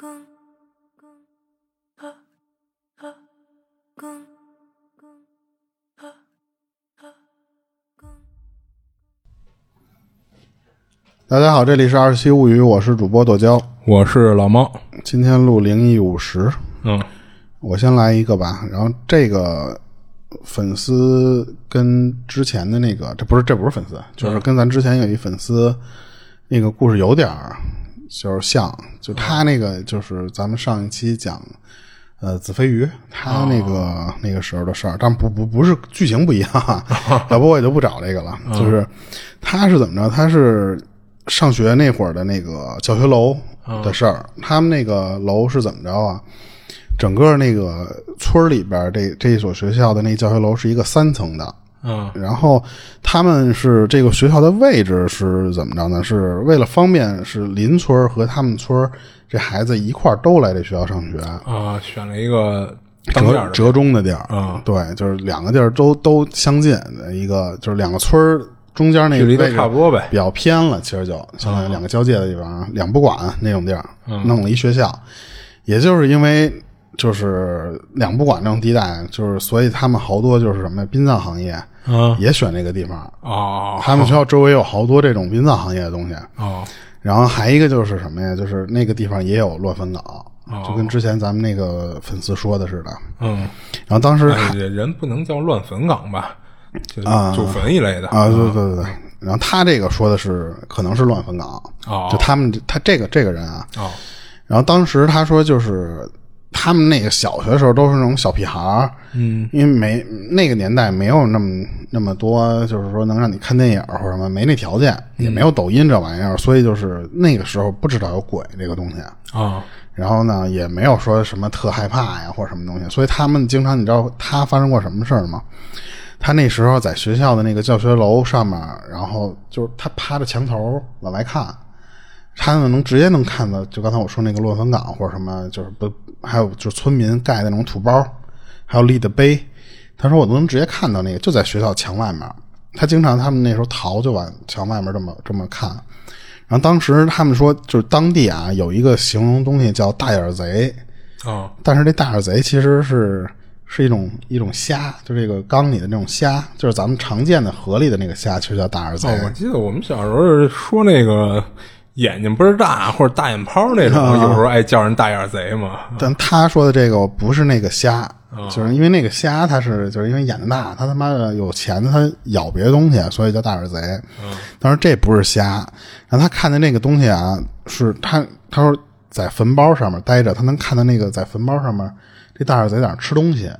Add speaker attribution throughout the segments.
Speaker 1: 公公啊啊公公啊啊公。
Speaker 2: 大家好，这里是二十七物语，我是主播剁椒。
Speaker 3: 我是老猫，
Speaker 2: 今天录灵异五十，
Speaker 3: 嗯
Speaker 2: 我先来一个吧。然后这个粉丝跟之前的那个，这不是这不是粉丝，就是跟咱之前有一粉丝那个故事有点儿就是像，就他那个就是咱们上一期讲。呃，子非鱼，他那个、那个时候的事儿，但不不不是剧情不一样啊，要不我也就不找这个了。就是他是怎么着？他是上学那会儿的那个教学楼的事儿。他们那个楼是怎么着啊？整个那个村儿里边这这一所学校的那教学楼是一个三层的，
Speaker 3: 嗯。
Speaker 2: 然后他们是这个学校的位置是怎么着呢？是为了方便是邻村和他们村这孩子一块儿都来这学校上学，
Speaker 3: 啊，选了一个
Speaker 2: 折折中的地儿
Speaker 3: 啊
Speaker 2: 对，就是两个地儿都都相近的一个，就是两个村中间那
Speaker 3: 距离都
Speaker 2: 个位置
Speaker 3: 差不多呗。
Speaker 2: 比较偏了，其实就相当于两个交界的地方，两不管那种地儿，弄了一学校，也就是因为就是两不管这种地带，就是所以他们好多就是什么呀，殡葬行业
Speaker 3: 嗯
Speaker 2: 也选这个地方，
Speaker 3: 哦。
Speaker 2: 他们学校周围有好多这种殡葬行业的东西，
Speaker 3: 哦。
Speaker 2: 然后还一个就是什么呀，就是那个地方也有乱坟岗，
Speaker 3: 哦。
Speaker 2: 就跟之前咱们那个粉丝说的似的。
Speaker 3: 嗯，
Speaker 2: 然后当时
Speaker 3: 哎人不能叫乱坟岗吧？就
Speaker 2: 啊。
Speaker 3: 祖坟一类的。
Speaker 2: 啊，对对对对，然后他这个说的是可能是乱坟岗，
Speaker 3: 哦。
Speaker 2: 就他们他这个这个人啊，
Speaker 3: 哦。
Speaker 2: 然后当时他说就是他们那个小学的时候都是那种小屁孩儿，
Speaker 3: 嗯，
Speaker 2: 因为没那个年代没有那么那么多，就是说能让你看电影或者什么，没那条件，也没有抖音这玩意儿，所以就是那个时候不知道有鬼这个东西。
Speaker 3: 啊
Speaker 2: 然后呢，也没有说什么特害怕呀或者什么东西，所以他们经常你知道他发生过什么事儿吗？他那时候在学校的那个教学楼上面，然后就是他趴着墙头往外看，他们能直接能看到，就刚才我说那个乱坟岗或者什么，就是不还有就是村民盖的那种土包，还有立的碑，他说我都能直接看到那个，就在学校墙外面。他经常他们那时候逃就往墙外面这么这么看，然后当时他们说就是当地啊有一个形容东西叫大眼贼，
Speaker 3: 哦
Speaker 2: 但是这大眼贼其实是是一种一种虾，就这个缸里的那种虾，就是咱们常见的河里的那个虾，其实叫大眼贼。
Speaker 3: 哦，我记得我们小时候说那个眼睛倍儿大或者大眼泡那种，有时候爱叫人大眼贼嘛。
Speaker 2: 但他说的这个不是那个虾，就是因为那个虾它是就是因为眼睛大，他他妈的有钱，它咬别的东西，所以叫大眼贼。但是这不是虾，然后他看见那个东西啊，是他他说在坟包上面待着，他能看到那个在坟包上面这大眼贼在那儿吃东西。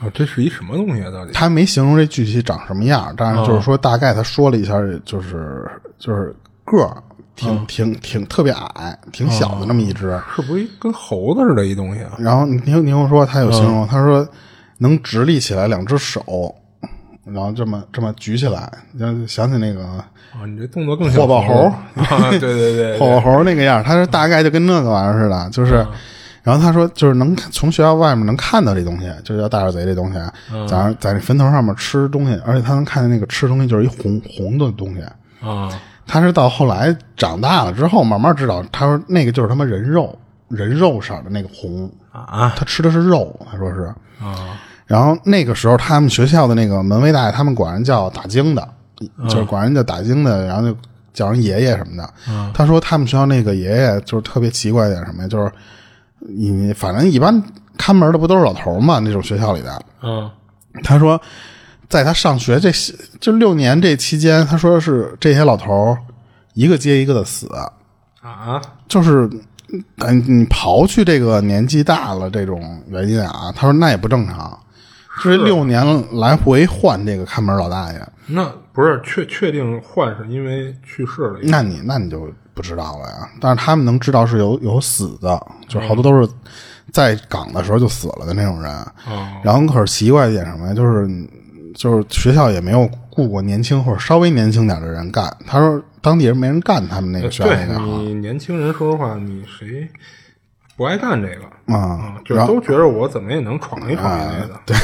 Speaker 3: 哦，这是一什么东西啊？到底？
Speaker 2: 他没形容这具体长什么样，但是就是说大概他说了一下，就是就是个儿挺、挺挺特别矮，挺小的那么一只。
Speaker 3: 是不是一跟猴子似的一东西啊？
Speaker 2: 然后你听你听我说，他有形容，他说能直立起来两只手，然后这么这么举起来，就想起那个
Speaker 3: 啊，你这动作更像
Speaker 2: 火爆猴
Speaker 3: 啊！对对对，
Speaker 2: 火爆 猴那个样，他是大概就跟那个玩意儿似的，就是。然后他说，就是能从学校外面能看到这东西，就叫大耳贼这东西，在那在那坟头上面吃东西，而且他能看见那个吃东西就是一红红的东西。
Speaker 3: 啊
Speaker 2: 他是到后来长大了之后，慢慢知道，他说那个就是他妈人肉，人肉色的那个红，
Speaker 3: 啊
Speaker 2: 他吃的是肉，他说是。
Speaker 3: 啊
Speaker 2: 然后那个时候，他们学校的那个门卫大爷，他们管人叫打更的，就是管人叫打更的，然后就叫人爷爷什么的。他说他们学校那个爷爷就是特别奇怪一点什么呀，就是你反正一般看门的不都是老头嘛，那种学校里的。
Speaker 3: 嗯
Speaker 2: 他说，在他上学这就六年这期间，他说是这些老头儿一个接一个的死，
Speaker 3: 啊。
Speaker 2: 就是，嗯，你刨去这个年纪大了这种原因啊，他说那也不正常，就是六年来回换这个看门老大爷，
Speaker 3: 那不是确确定换是因为去世了？
Speaker 2: 那你那你就不知道了呀。但是他们能知道是有有死的，就是好多都是在岗的时候就死了的那种人。
Speaker 3: 哦。
Speaker 2: 然后可是奇怪一点什么呀，就是就是学校也没有雇过年轻或者稍微年轻点的人干。他说当地人没人干他们那个学校
Speaker 3: 对
Speaker 2: 那个行
Speaker 3: 你年轻人，说实话，你谁不爱干这个？
Speaker 2: 啊。
Speaker 3: 就是都觉得我怎么也能闯一闯一类的。对，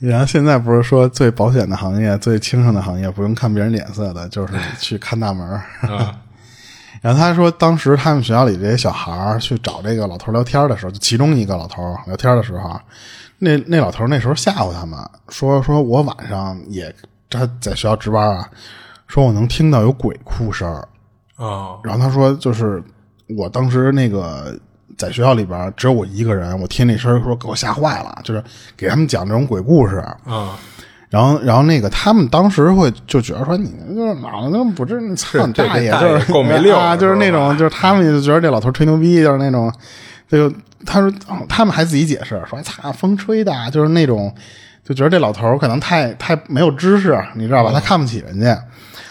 Speaker 2: 然后现在不是说最保险的行业、最轻省的行业，不用看别人脸色的，就是 去看大门儿。
Speaker 3: 啊
Speaker 2: 然后他说，当时他们学校里这些小孩儿去找这个老头聊天的时候，就其中一个老头聊天的时候，那那老头那时候吓唬他们说，说我晚上也他在学校值班啊，说我能听到有鬼哭声儿。
Speaker 3: 啊
Speaker 2: 然后他说，就是我当时那个在学校里边只有我一个人，我听那声儿说给我吓坏了，就是给他们讲这种鬼故事。
Speaker 3: 啊，
Speaker 2: 然后，然后那个他们当时会就觉得说你就是脑子不是你操大爷，
Speaker 3: 这大爷
Speaker 2: 就是
Speaker 3: 够没溜
Speaker 2: 啊，就是那种就是他们就觉得这老头吹牛逼，就是那种，就他说哦他们还自己解释说操风吹的，就是那种就觉得这老头可能太太没有知识，你知道吧？他看不起人家。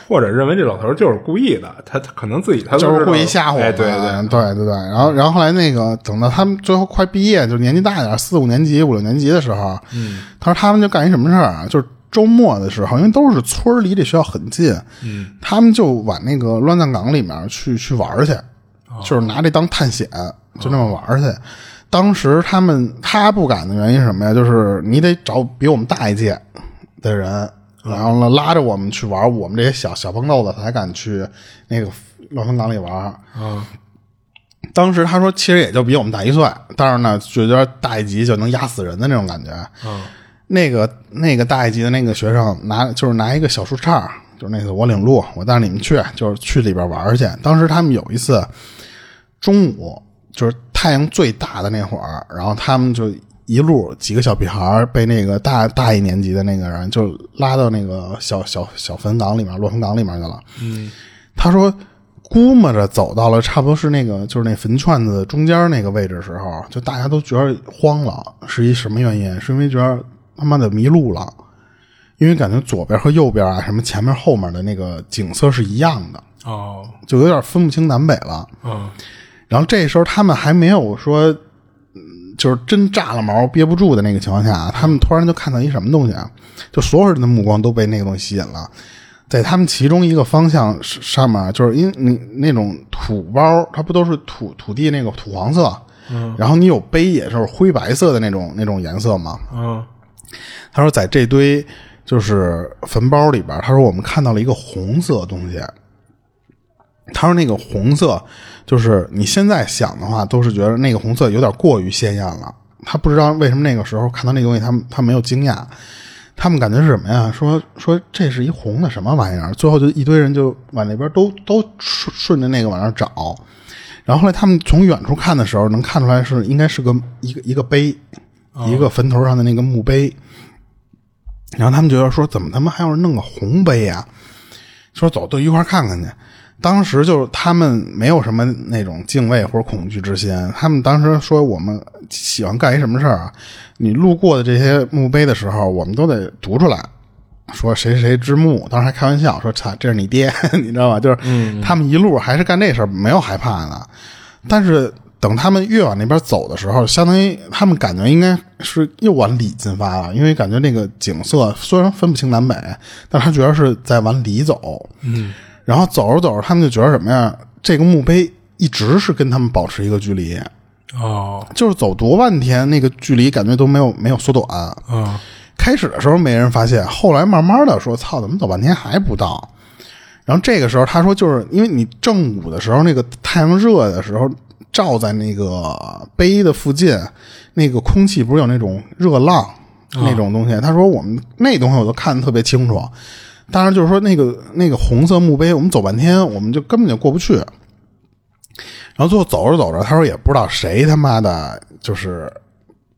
Speaker 3: 或者认为这老头就是故意的，他他可能自己他
Speaker 2: 就是故意吓唬我们，
Speaker 3: 哎，对对，
Speaker 2: 对对对。然后，然后后来那个等到他们最后快毕业，就年纪大一点，四五年级、五六年级的时候，嗯，他说他们就干一什么事儿啊？就是周末的时候，因为都是村儿，离这学校很近，嗯，他们就往那个乱葬岗里面去去玩儿去，就是拿这当探险，就那么玩儿去。当时他们他不敢的原因是什么呀？就是你得找比我们大一届的人，然后呢拉着我们去玩，我们这些小小蹦豆子才敢去那个乱坟岗里玩。
Speaker 3: 啊
Speaker 2: 当时他说，其实也就比我们大一岁，但是呢，就觉得大一级就能压死人的那种感觉。
Speaker 3: 嗯
Speaker 2: 那个那个大一级的那个学生拿就是拿一个小树杈，就是那次我领路，我带着你们去，就是去里边玩去。当时他们有一次中午，就是太阳最大的那会儿，然后他们就一路几个小屁孩儿被那个大大一年级的那个人就拉到那个小小小坟岗里面、落坟岗里面去了。
Speaker 3: 嗯
Speaker 2: 他说，估摸着走到了差不多是那个就是那坟圈子中间那个位置的时候，就大家都觉得慌了，是一什么原因？是因为觉得他妈的迷路了，因为感觉左边和右边啊，什么前面后面的那个景色是一样的，
Speaker 3: 哦
Speaker 2: 就有点分不清南北了。
Speaker 3: 嗯
Speaker 2: 然后这时候他们还没有说，嗯就是真炸了毛憋不住的那个情况下，他们突然就看到一什么东西啊，就所有人的目光都被那个东西吸引了。在他们其中一个方向是上面，就是因为你那种土包，它不都是土土地那个土黄色，嗯，然后你有碑也是灰白色的那种那种颜色嘛。
Speaker 3: 嗯
Speaker 2: 他说在这堆就是坟包里边，他说我们看到了一个红色东西。他说那个红色，就是你现在想的话，都是觉得那个红色有点过于鲜艳了。他不知道为什么那个时候看到那东西，他们他没有惊讶，他们感觉是什么呀？说说这是一红的什么玩意儿？最后就一堆人就往那边都都顺顺着那个往那找。然后后来他们从远处看的时候，能看出来是应该是个一个一个碑，一个坟头上的那个墓碑。然后他们觉得说，怎么他妈还有人弄个红碑呀、说走，都一块看看去。当时就是他们没有什么那种敬畏或者恐惧之心，他们当时说我们喜欢干一什么事儿啊？你路过的这些墓碑的时候，我们都得读出来，说谁谁谁之墓。当时还开玩笑说：“操，这是你爹，你知道吧？”就是他们一路还是干这事儿，没有害怕的。但是等他们越往那边走的时候，相当于他们感觉应该是又往里进发了，因为感觉那个景色虽然分不清南北，但他觉得是在往里走。嗯，然后走着走着，他们就觉得什么呀？这个墓碑一直是跟他们保持一个距离，
Speaker 3: 哦
Speaker 2: 就是走多半天，那个距离感觉都没有没有缩短。
Speaker 3: 嗯
Speaker 2: 开始的时候没人发现，后来慢慢的说：“操，怎么走半天还不到？”然后这个时候他说，就是因为你正午的时候，那个太阳热的时候，照在那个碑的附近，那个空气不是有那种热浪那种东西？他说我们那东西我都看得特别清楚。当然就是说那个那个红色墓碑，我们走半天，我们就根本就过不去。然后最后走着走着，他说也不知道谁他妈的就是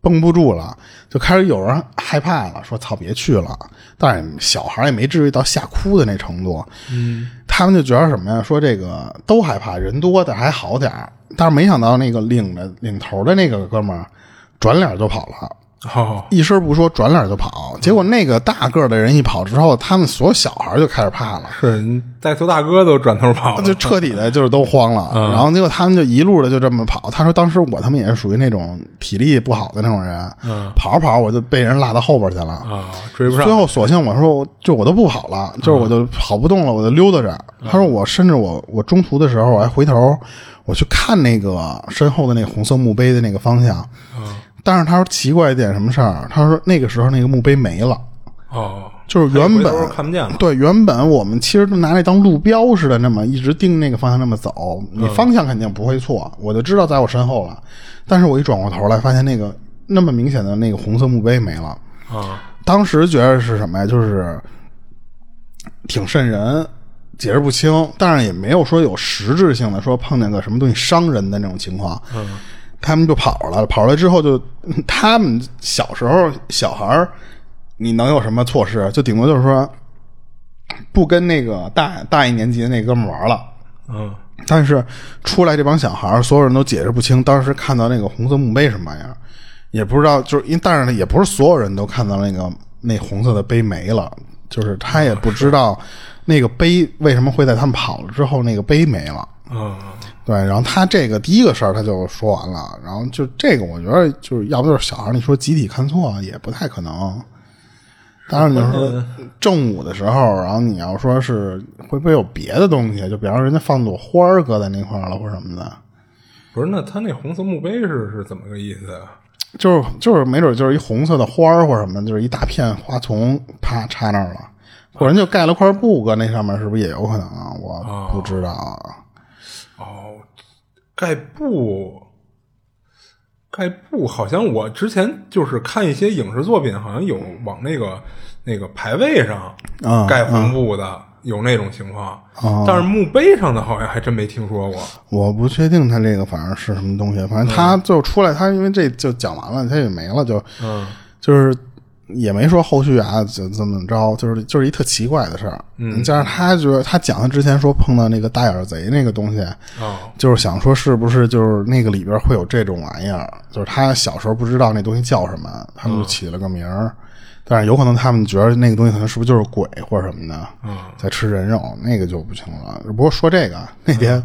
Speaker 2: 绷不住了，就开始有人害怕了，说操别去了。但是小孩也没至于到吓哭的那程度。嗯，他们就觉得什么呀？说这个都害怕，人多的还好点但是没想到那个领着领头的那个哥们儿转脸就跑了。
Speaker 3: 哦
Speaker 2: 一声不说，转脸就跑。结果那个大个的人一跑之后，他们所有小孩就开始怕了。
Speaker 3: 是带头大哥都转头跑了，
Speaker 2: 就彻底的就是都慌了，然后结果他们就一路的就这么跑。他说当时我他们也是属于那种体力不好的那种人，跑着跑着我就被人拉到后边去了。
Speaker 3: 啊追不上
Speaker 2: 最后索性我说就我都不跑了，就是我就跑不动了，我就溜达着。他说我甚至我我中途的时候我还回头我去看那个身后的那个红色墓碑的那个方向，但是他说奇怪一点什么事儿？他说那个时候那个墓碑没了。
Speaker 3: 哦
Speaker 2: 就是原本
Speaker 3: 看不见了。
Speaker 2: 对，原本我们其实都拿那当路标似的，那么一直盯那个方向那么走，你方向肯定不会错，我就知道在我身后了。但是我一转过头来，发现那个那么明显的那个红色墓碑没了。
Speaker 3: 啊，
Speaker 2: 当时觉得是什么呀？就是挺瘆人，解释不清，但是也没有说有实质性的说碰见个什么东西伤人的那种情况。
Speaker 3: 嗯，
Speaker 2: 他们就跑了，跑出来之后就 他们小时候小孩儿，你能有什么措施？就顶多就是说不跟那个大大一年级的那哥们儿玩了。
Speaker 3: 嗯，
Speaker 2: 但是出来这帮小孩儿，所有人都解释不清当时看到那个红色墓碑什么玩意儿，也不知道，就是因为但是呢，也不是所有人都看到那个那红色的碑没了，就是他也不知道那个碑为什么会在他们跑了之后那个碑没了。
Speaker 3: 嗯，
Speaker 2: 对，然后他这个第一个事儿他就说完了，然后就这个我觉得就是要不就是小孩儿，你说集体看错也不太可能。当然你说正午的时候，然后你要说是会不会有别的东西，就比方说人家放朵花儿搁在那块儿了或者什么的，
Speaker 3: 不是，那他那红色墓碑是是怎么个意思啊？
Speaker 2: 就是就是没准就是一红色的花儿或者什么，就是一大片花丛啪插那儿了，或者人就盖了块布搁那上面，是不是也有可能啊？我不知道
Speaker 3: 盖布，盖布，好像我之前就是看一些影视作品，好像有往那个那个牌位上
Speaker 2: 啊
Speaker 3: 盖红布的，有那种情况。
Speaker 2: 哦
Speaker 3: 但是墓碑上的好像还真没听说过。
Speaker 2: 我不确定他这个反正是什么东西，反正他最后出来，他因为这就讲完了，他也没了，就
Speaker 3: 嗯
Speaker 2: 就是也没说后续啊，怎怎么着，就是就是一特奇怪的事儿。嗯，加上他觉得他讲他之前说碰到那个大眼贼那个东西，
Speaker 3: 哦
Speaker 2: 就是想说是不是就是那个里边会有这种玩意儿，就是他小时候不知道那东西叫什么，他们就起了个名儿。但是有可能他们觉得那个东西可能是不是就是鬼或者什么的，
Speaker 3: 嗯
Speaker 2: 在吃人肉，那个就不清楚了。不过说这个那天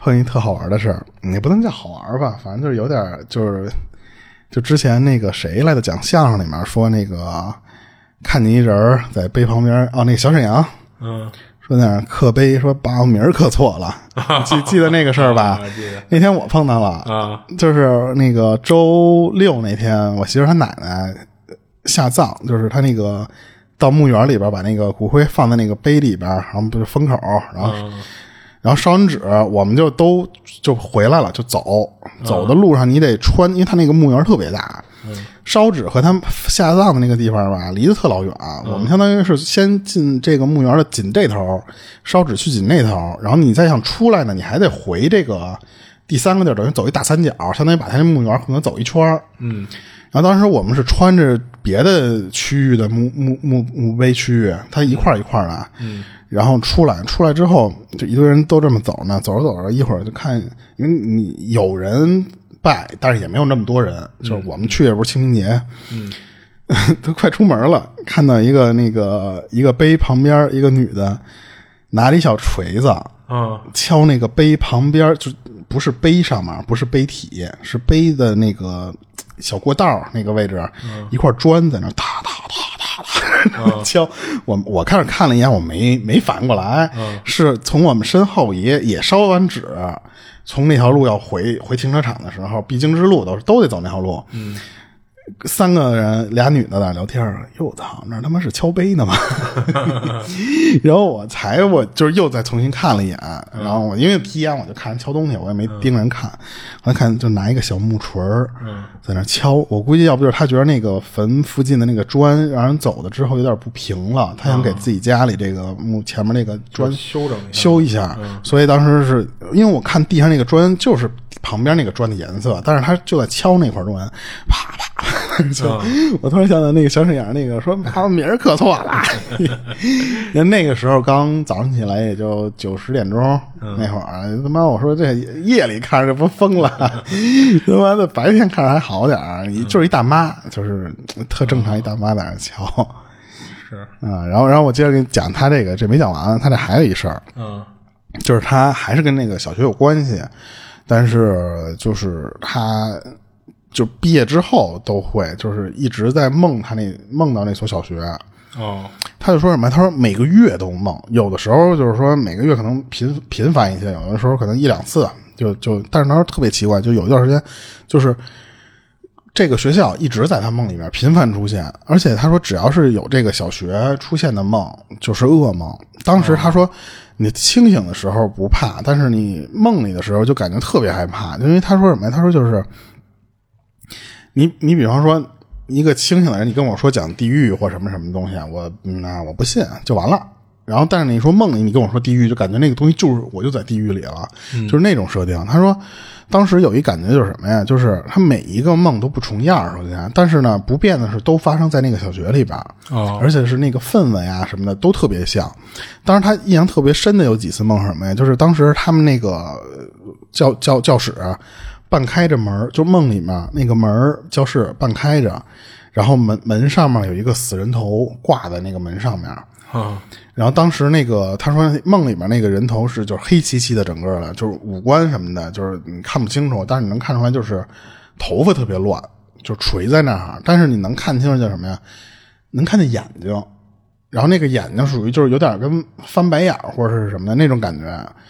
Speaker 2: 碰一特好玩的事儿，也不能叫好玩吧，反正就是有点儿就是就之前那个谁来的讲相声里面说那个看见一人儿在碑旁边哦，那个小沈阳
Speaker 3: 嗯。
Speaker 2: 说那儿刻碑说把我名儿刻错了，记记得那个事儿吧？
Speaker 3: 啊？记得。
Speaker 2: 那天我碰到了，
Speaker 3: 啊。
Speaker 2: 就是那个周六那天，我媳妇儿她奶奶下葬，就是她那个到墓园里边把那个骨灰放在那个碑里边，然后不是封口，然后、
Speaker 3: 嗯
Speaker 2: 然后烧完纸，我们就都就回来了，就走。走的路上你得穿，因为他那个墓园特别大，烧纸和他们下葬的那个地方吧，离得特老远。我们相当于是先进这个墓园的紧这头，烧纸去紧那头，然后你再想出来呢，你还得回这个第三个地儿，等于走一大三角，相当于把他那墓园可能走一圈
Speaker 3: 嗯
Speaker 2: 然后当时我们是穿着别的区域的墓墓墓墓碑区域，它一块一块的，嗯，然后出来出来之后，就一堆人都这么走呢，走着走着，一会儿就看，因为你有人拜，但是也没有那么多人，就是我们去也不是清明节，嗯，都快出门了，看到一个那个一个碑旁边一个女的拿着一小锤子，
Speaker 3: 嗯
Speaker 2: 敲那个碑旁边，就不是碑上面，不是碑体，是碑的那个小过道那个位置，一块砖在那哒哒哒哒哒 敲。我我开始看了一眼，我没没反应过来，是从我们身后也也烧完纸，从那条路要回回停车场的时候，必经之路都是都得走那条路。嗯。三个人，俩女的在那聊天儿。哟，操，那他妈是敲碑呢吗？然后我才我就是又再重新看了一眼，然后我因为皮眼我就看人敲东西，我也没盯人看，我看就拿一个小木锤儿在那敲。我估计要不就是他觉得那个坟附近的那个砖让人走了之后有点不平了，他想给自己家里这个墓前面那个砖
Speaker 3: 修整
Speaker 2: 修一下，所以当时是因为我看地上那个砖就是旁边那个砖的颜色，但是他就在敲那块砖，啪啪 我突然想到那个小沈阳那个说 把我名儿刻错了，那那个时候刚早上起来也就九十点钟、那会儿，他妈我说这夜里看着这不疯了，他妈的白天看着还好点就是一大妈，就是特正常一大妈在那瞧。
Speaker 3: 是。
Speaker 2: 啊，然后，然后我接着给你讲他这个，这没讲完，他这还有一事儿，
Speaker 3: 嗯。
Speaker 2: 就是他还是跟那个小学有关系，但是就是他就毕业之后都会，就是一直在梦他那梦到那所小学，
Speaker 3: 哦
Speaker 2: 他就说什么？他说每个月都梦，有的时候就是说每个月可能频频繁一些，有的时候可能一两次，就就，但是他说特别奇怪，就有一段时间就是这个学校一直在他梦里面频繁出现，而且他说只要是有这个小学出现的梦，就是噩梦。当时他说，你清醒的时候不怕，但是你梦里的时候就感觉特别害怕，因为他说什么呀？他说就是，你你比方说一个清醒的人，你跟我说讲地狱或什么什么东西，我那我不信就完了。然后，但是你说梦里，你跟我说地狱，就感觉那个东西就是我就在地狱里了，就是那种设定。他说，当时有一感觉就是什么呀？就是他每一个梦都不重样，首先，但是呢，不变的是都发生在那个小学里边，
Speaker 3: 哦
Speaker 2: 而且是那个氛围啊什么的都特别像。当时他印象特别深的有几次梦是什么呀？就是当时他们那个呃教教教室啊半开着门儿，就梦里面那个门儿教室半开着，然后门门上面有一个死人头挂在那个门上面。
Speaker 3: 啊
Speaker 2: 然后当时那个他说梦里面那个人头是就是黑漆漆的，整个的，就是五官什么的，就是你看不清楚，但是你能看出来就是头发特别乱，就垂在那儿，但是你能看清楚叫什么呀？能看见眼睛，然后那个眼睛属于就是有点跟翻白眼或者是什么的那种感觉。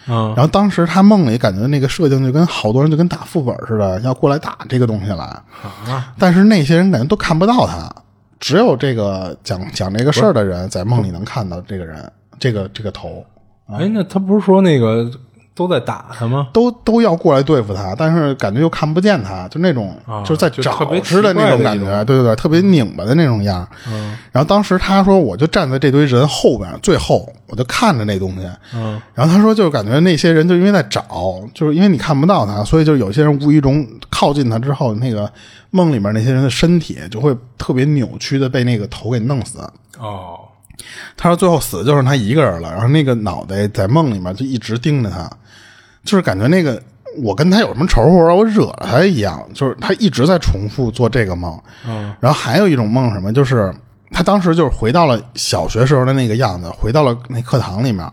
Speaker 3: 嗯。
Speaker 2: 然后当时他梦里感觉那个设定就跟好多人就跟打副本似的，要过来打这个东西来，
Speaker 3: 啊。
Speaker 2: 但是那些人感觉都看不到他，只有这个讲讲这个事儿的人在梦里能看到这个人，这个这个头，
Speaker 3: 哎，那他不是说那个都在打他吗？
Speaker 2: 都都要过来对付他，但是感觉又看不见他，就那种、
Speaker 3: 啊
Speaker 2: 就是在找似的那种感觉，对对对，特别拧巴的那种样。
Speaker 3: 嗯
Speaker 2: 然后当时他说，我就站在这堆人后边最后，我就看着那东西。
Speaker 3: 嗯
Speaker 2: 然后他说，就是感觉那些人就因为在找，就是因为你看不到他，所以就有些人无意中靠近他之后，那个梦里面那些人的身体就会特别扭曲的被那个头给弄死。
Speaker 3: 哦
Speaker 2: 他说最后死的就剩他一个人了，然后那个脑袋在梦里面就一直盯着他，就是感觉那个我跟他有什么仇或者我惹了他一样，就是他一直在重复做这个梦。
Speaker 3: 嗯
Speaker 2: 然后还有一种梦什么，就是他当时就是回到了小学时候的那个样子，回到了那课堂里面，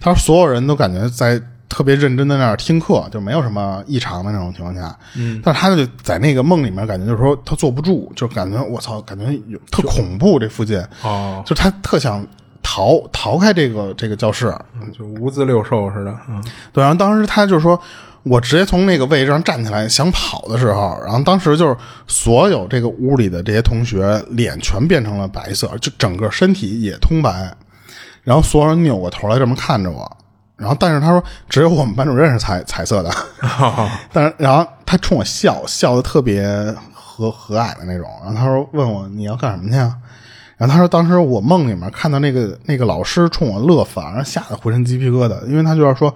Speaker 2: 他说所有人都感觉在特别认真的那儿听课，就没有什么异常的那种情况下。嗯，但是他就在那个梦里面，感觉就是说他坐不住，就感觉我操，感觉有特恐怖这附近，
Speaker 3: 哦，
Speaker 2: 就他特想逃逃开这个这个教室。
Speaker 3: 就无字六兽似的。嗯
Speaker 2: 对，然后当时他就说，我直接从那个位置上站起来想跑的时候，然后当时就是所有这个屋里的这些同学脸全变成了白色，就整个身体也通白，然后所有人扭过头来这么看着我，然后但是他说只有我们班主任是彩彩色的，但是然后他冲我笑，笑的特别和和蔼的那种，然后他说问我你要干什么去啊？然后他说，当时我梦里面看到那个那个老师冲我乐，反而吓得浑身鸡皮疙瘩，因为他就要说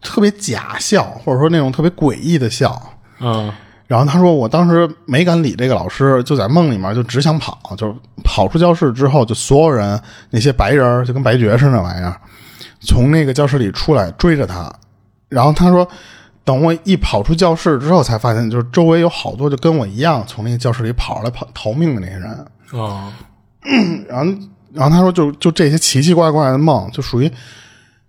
Speaker 2: 特别假笑，或者说那种特别诡异的笑。
Speaker 3: 嗯
Speaker 2: 然后他说，我当时没敢理这个老师，就在梦里面就只想跑，就跑出教室之后，就所有人那些白人就跟白爵似的那玩意儿，从那个教室里出来追着他。然后他说，等我一跑出教室之后，才发现就是周围有好多就跟我一样从那个教室里跑出来跑逃命的那些人。
Speaker 3: 哦
Speaker 2: 然后，然后他说就，就这些奇奇怪怪的梦，就属于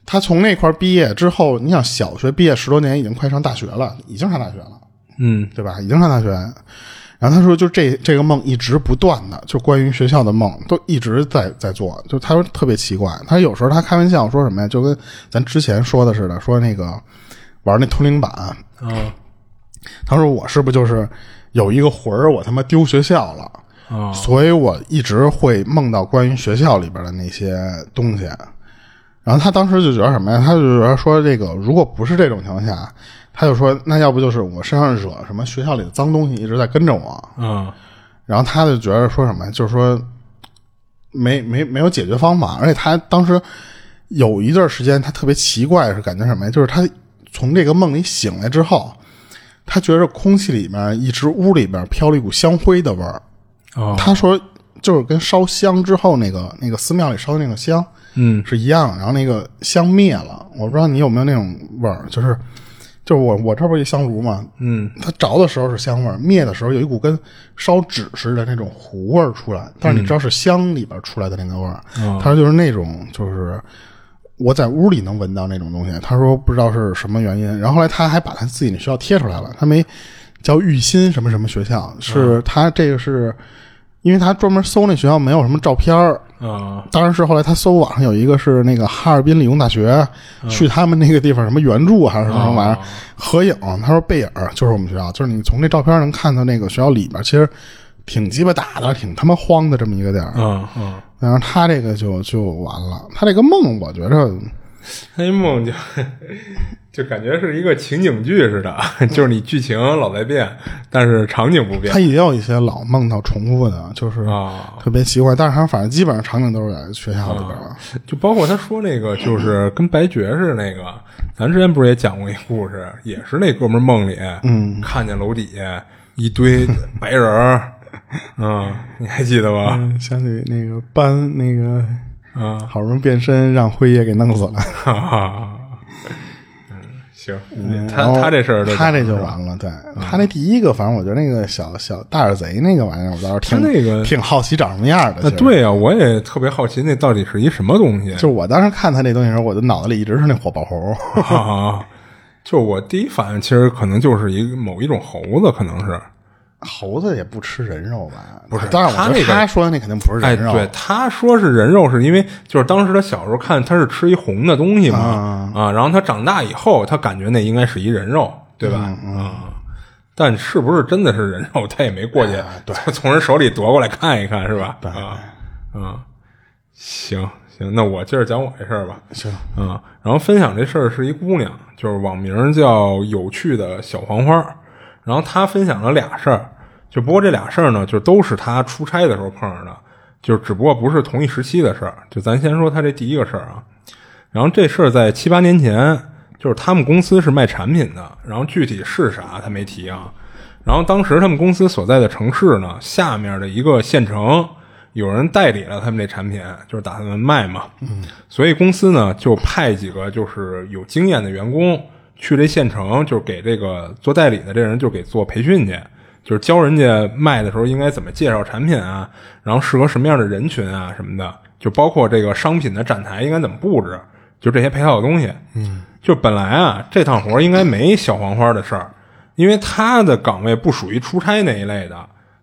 Speaker 2: 他从那块毕业之后，你想小学毕业十多年，已经快上大学了，已经上大学了，
Speaker 3: 嗯
Speaker 2: 对吧？已经上大学。然后他说，就这这个梦一直不断的，就关于学校的梦都一直在在做。就他说特别奇怪，他有时候他开玩笑说什么呀，就跟咱之前说的似的，说那个玩那通灵板，
Speaker 3: 啊
Speaker 2: 他说我是不是就是有一个魂儿，我他妈丢学校了。
Speaker 3: 啊
Speaker 2: 所以我一直会梦到关于学校里边的那些东西。然后他当时就觉得什么呀？他就觉得说，这个如果不是这种情况下，他就说，那要不就是我身上惹什么学校里的脏东西一直在跟着我。
Speaker 3: 嗯
Speaker 2: 然后他就觉得说什么，就是说没没没有解决方法，而且他当时有一段时间他特别奇怪，是感觉什么呀？就是他从这个梦里醒来之后，他觉着空气里面一直屋里边飘了一股香灰的味儿。
Speaker 3: 哦
Speaker 2: 他说就是跟烧香之后那个那个寺庙里烧的那个香
Speaker 3: 嗯
Speaker 2: 是一样的，然后那个香灭了，我不知道你有没有那种味儿，就是就是我我这不一香炉嘛，
Speaker 3: 嗯。
Speaker 2: 它着的时候是香味儿，灭的时候有一股跟烧纸似的那种糊味儿出来，但是你知道是香里边出来的那个味儿，
Speaker 3: 哦
Speaker 2: 他说就是那种就是。我在屋里能闻到那种东西，他说不知道是什么原因，然后后来他还把他自己的学校贴出来了，他没叫玉新什么什么学校，是他这个是因为他专门搜那学校没有什么照片儿
Speaker 3: 啊。
Speaker 2: 当然是后来他搜网上有一个是那个哈尔滨理工大学，
Speaker 3: 嗯。
Speaker 2: 去他们那个地方什么援助还是什么玩意儿、
Speaker 3: 哦
Speaker 2: 合影，他说背影就是我们学校，就是你从这照片能看到那个学校里边其实挺鸡巴大的，挺他妈荒的这么一个地儿。
Speaker 3: 嗯嗯，
Speaker 2: 然后他这个就就完了，他这个梦我觉着
Speaker 3: 那一梦就 就感觉是一个情景剧似的，就是你剧情老在变，但是场景不变
Speaker 2: 他也有一些老梦到重复的，就是
Speaker 3: 啊。
Speaker 2: 特别奇怪，但是他反正基本上场景都是在学校里边了。
Speaker 3: 就包括他说那个，就是跟白爵士那个，咱之前不是也讲过一故事，也是那哥们儿梦里，嗯，看见楼底下一堆白人儿，嗯，你还记得吧？
Speaker 2: 嗯，想起那个班那个
Speaker 3: 啊，
Speaker 2: 好容易变身，让辉爷给弄死了。
Speaker 3: 哈哈，嗯，行，他他这事儿
Speaker 2: 他这就完了。对他那第一个，反正我觉得那个小小大耳贼那个玩意儿，我倒是挺
Speaker 3: 那个
Speaker 2: 挺好奇长什么样的。
Speaker 3: 对呀、我也特别好奇那到底是一什么东西。
Speaker 2: 就是我当时看他那东西的时候，我的脑子里一直是那火爆猴。
Speaker 3: 啊，就我第一反应其实可能就是一个某一种猴子，可能是。
Speaker 2: 猴子也不吃人肉吧？
Speaker 3: 不是
Speaker 2: 当然我觉得
Speaker 3: 他那个
Speaker 2: 他说的那肯定不是
Speaker 3: 哎，
Speaker 2: 人肉。
Speaker 3: 对，他说是人肉，是因为就是当时他小时候看他是吃一红的东西嘛，啊，然后他长大以后，他感觉那应该是一人肉，对吧？啊、但是不是真的是人肉，他也没过去，对，从人手里夺过来看一看，是吧？啊，啊，行行，那我接着讲我这事儿吧。
Speaker 2: 行，
Speaker 3: 嗯，然后分享这事儿是一姑娘，就是网名叫有趣的小黄花。然后她分享了俩事儿，就不过这俩事儿呢，就都是他出差的时候碰上的，就只不过不是同一时期的事儿。就咱先说他这第一个事儿啊，然后这事儿在七八年前，就是他们公司是卖产品的，然后具体是啥他没提啊。然后当时他们公司所在的城市呢，下面的一个县城有人代理了他们这产品，就是打算卖嘛。嗯，所以公司呢就派几个就是有经验的员工去这县城，就是给这个做代理的这人就给做培训去，就是教人家卖的时候应该怎么介绍产品啊，然后适合什么样的人群啊什么的，就包括这个商品的展台应该怎么布置，就这些配套的东西。嗯，就本来啊这趟活应该没小黄花的事儿。因为他的岗位不属于出差那一类的，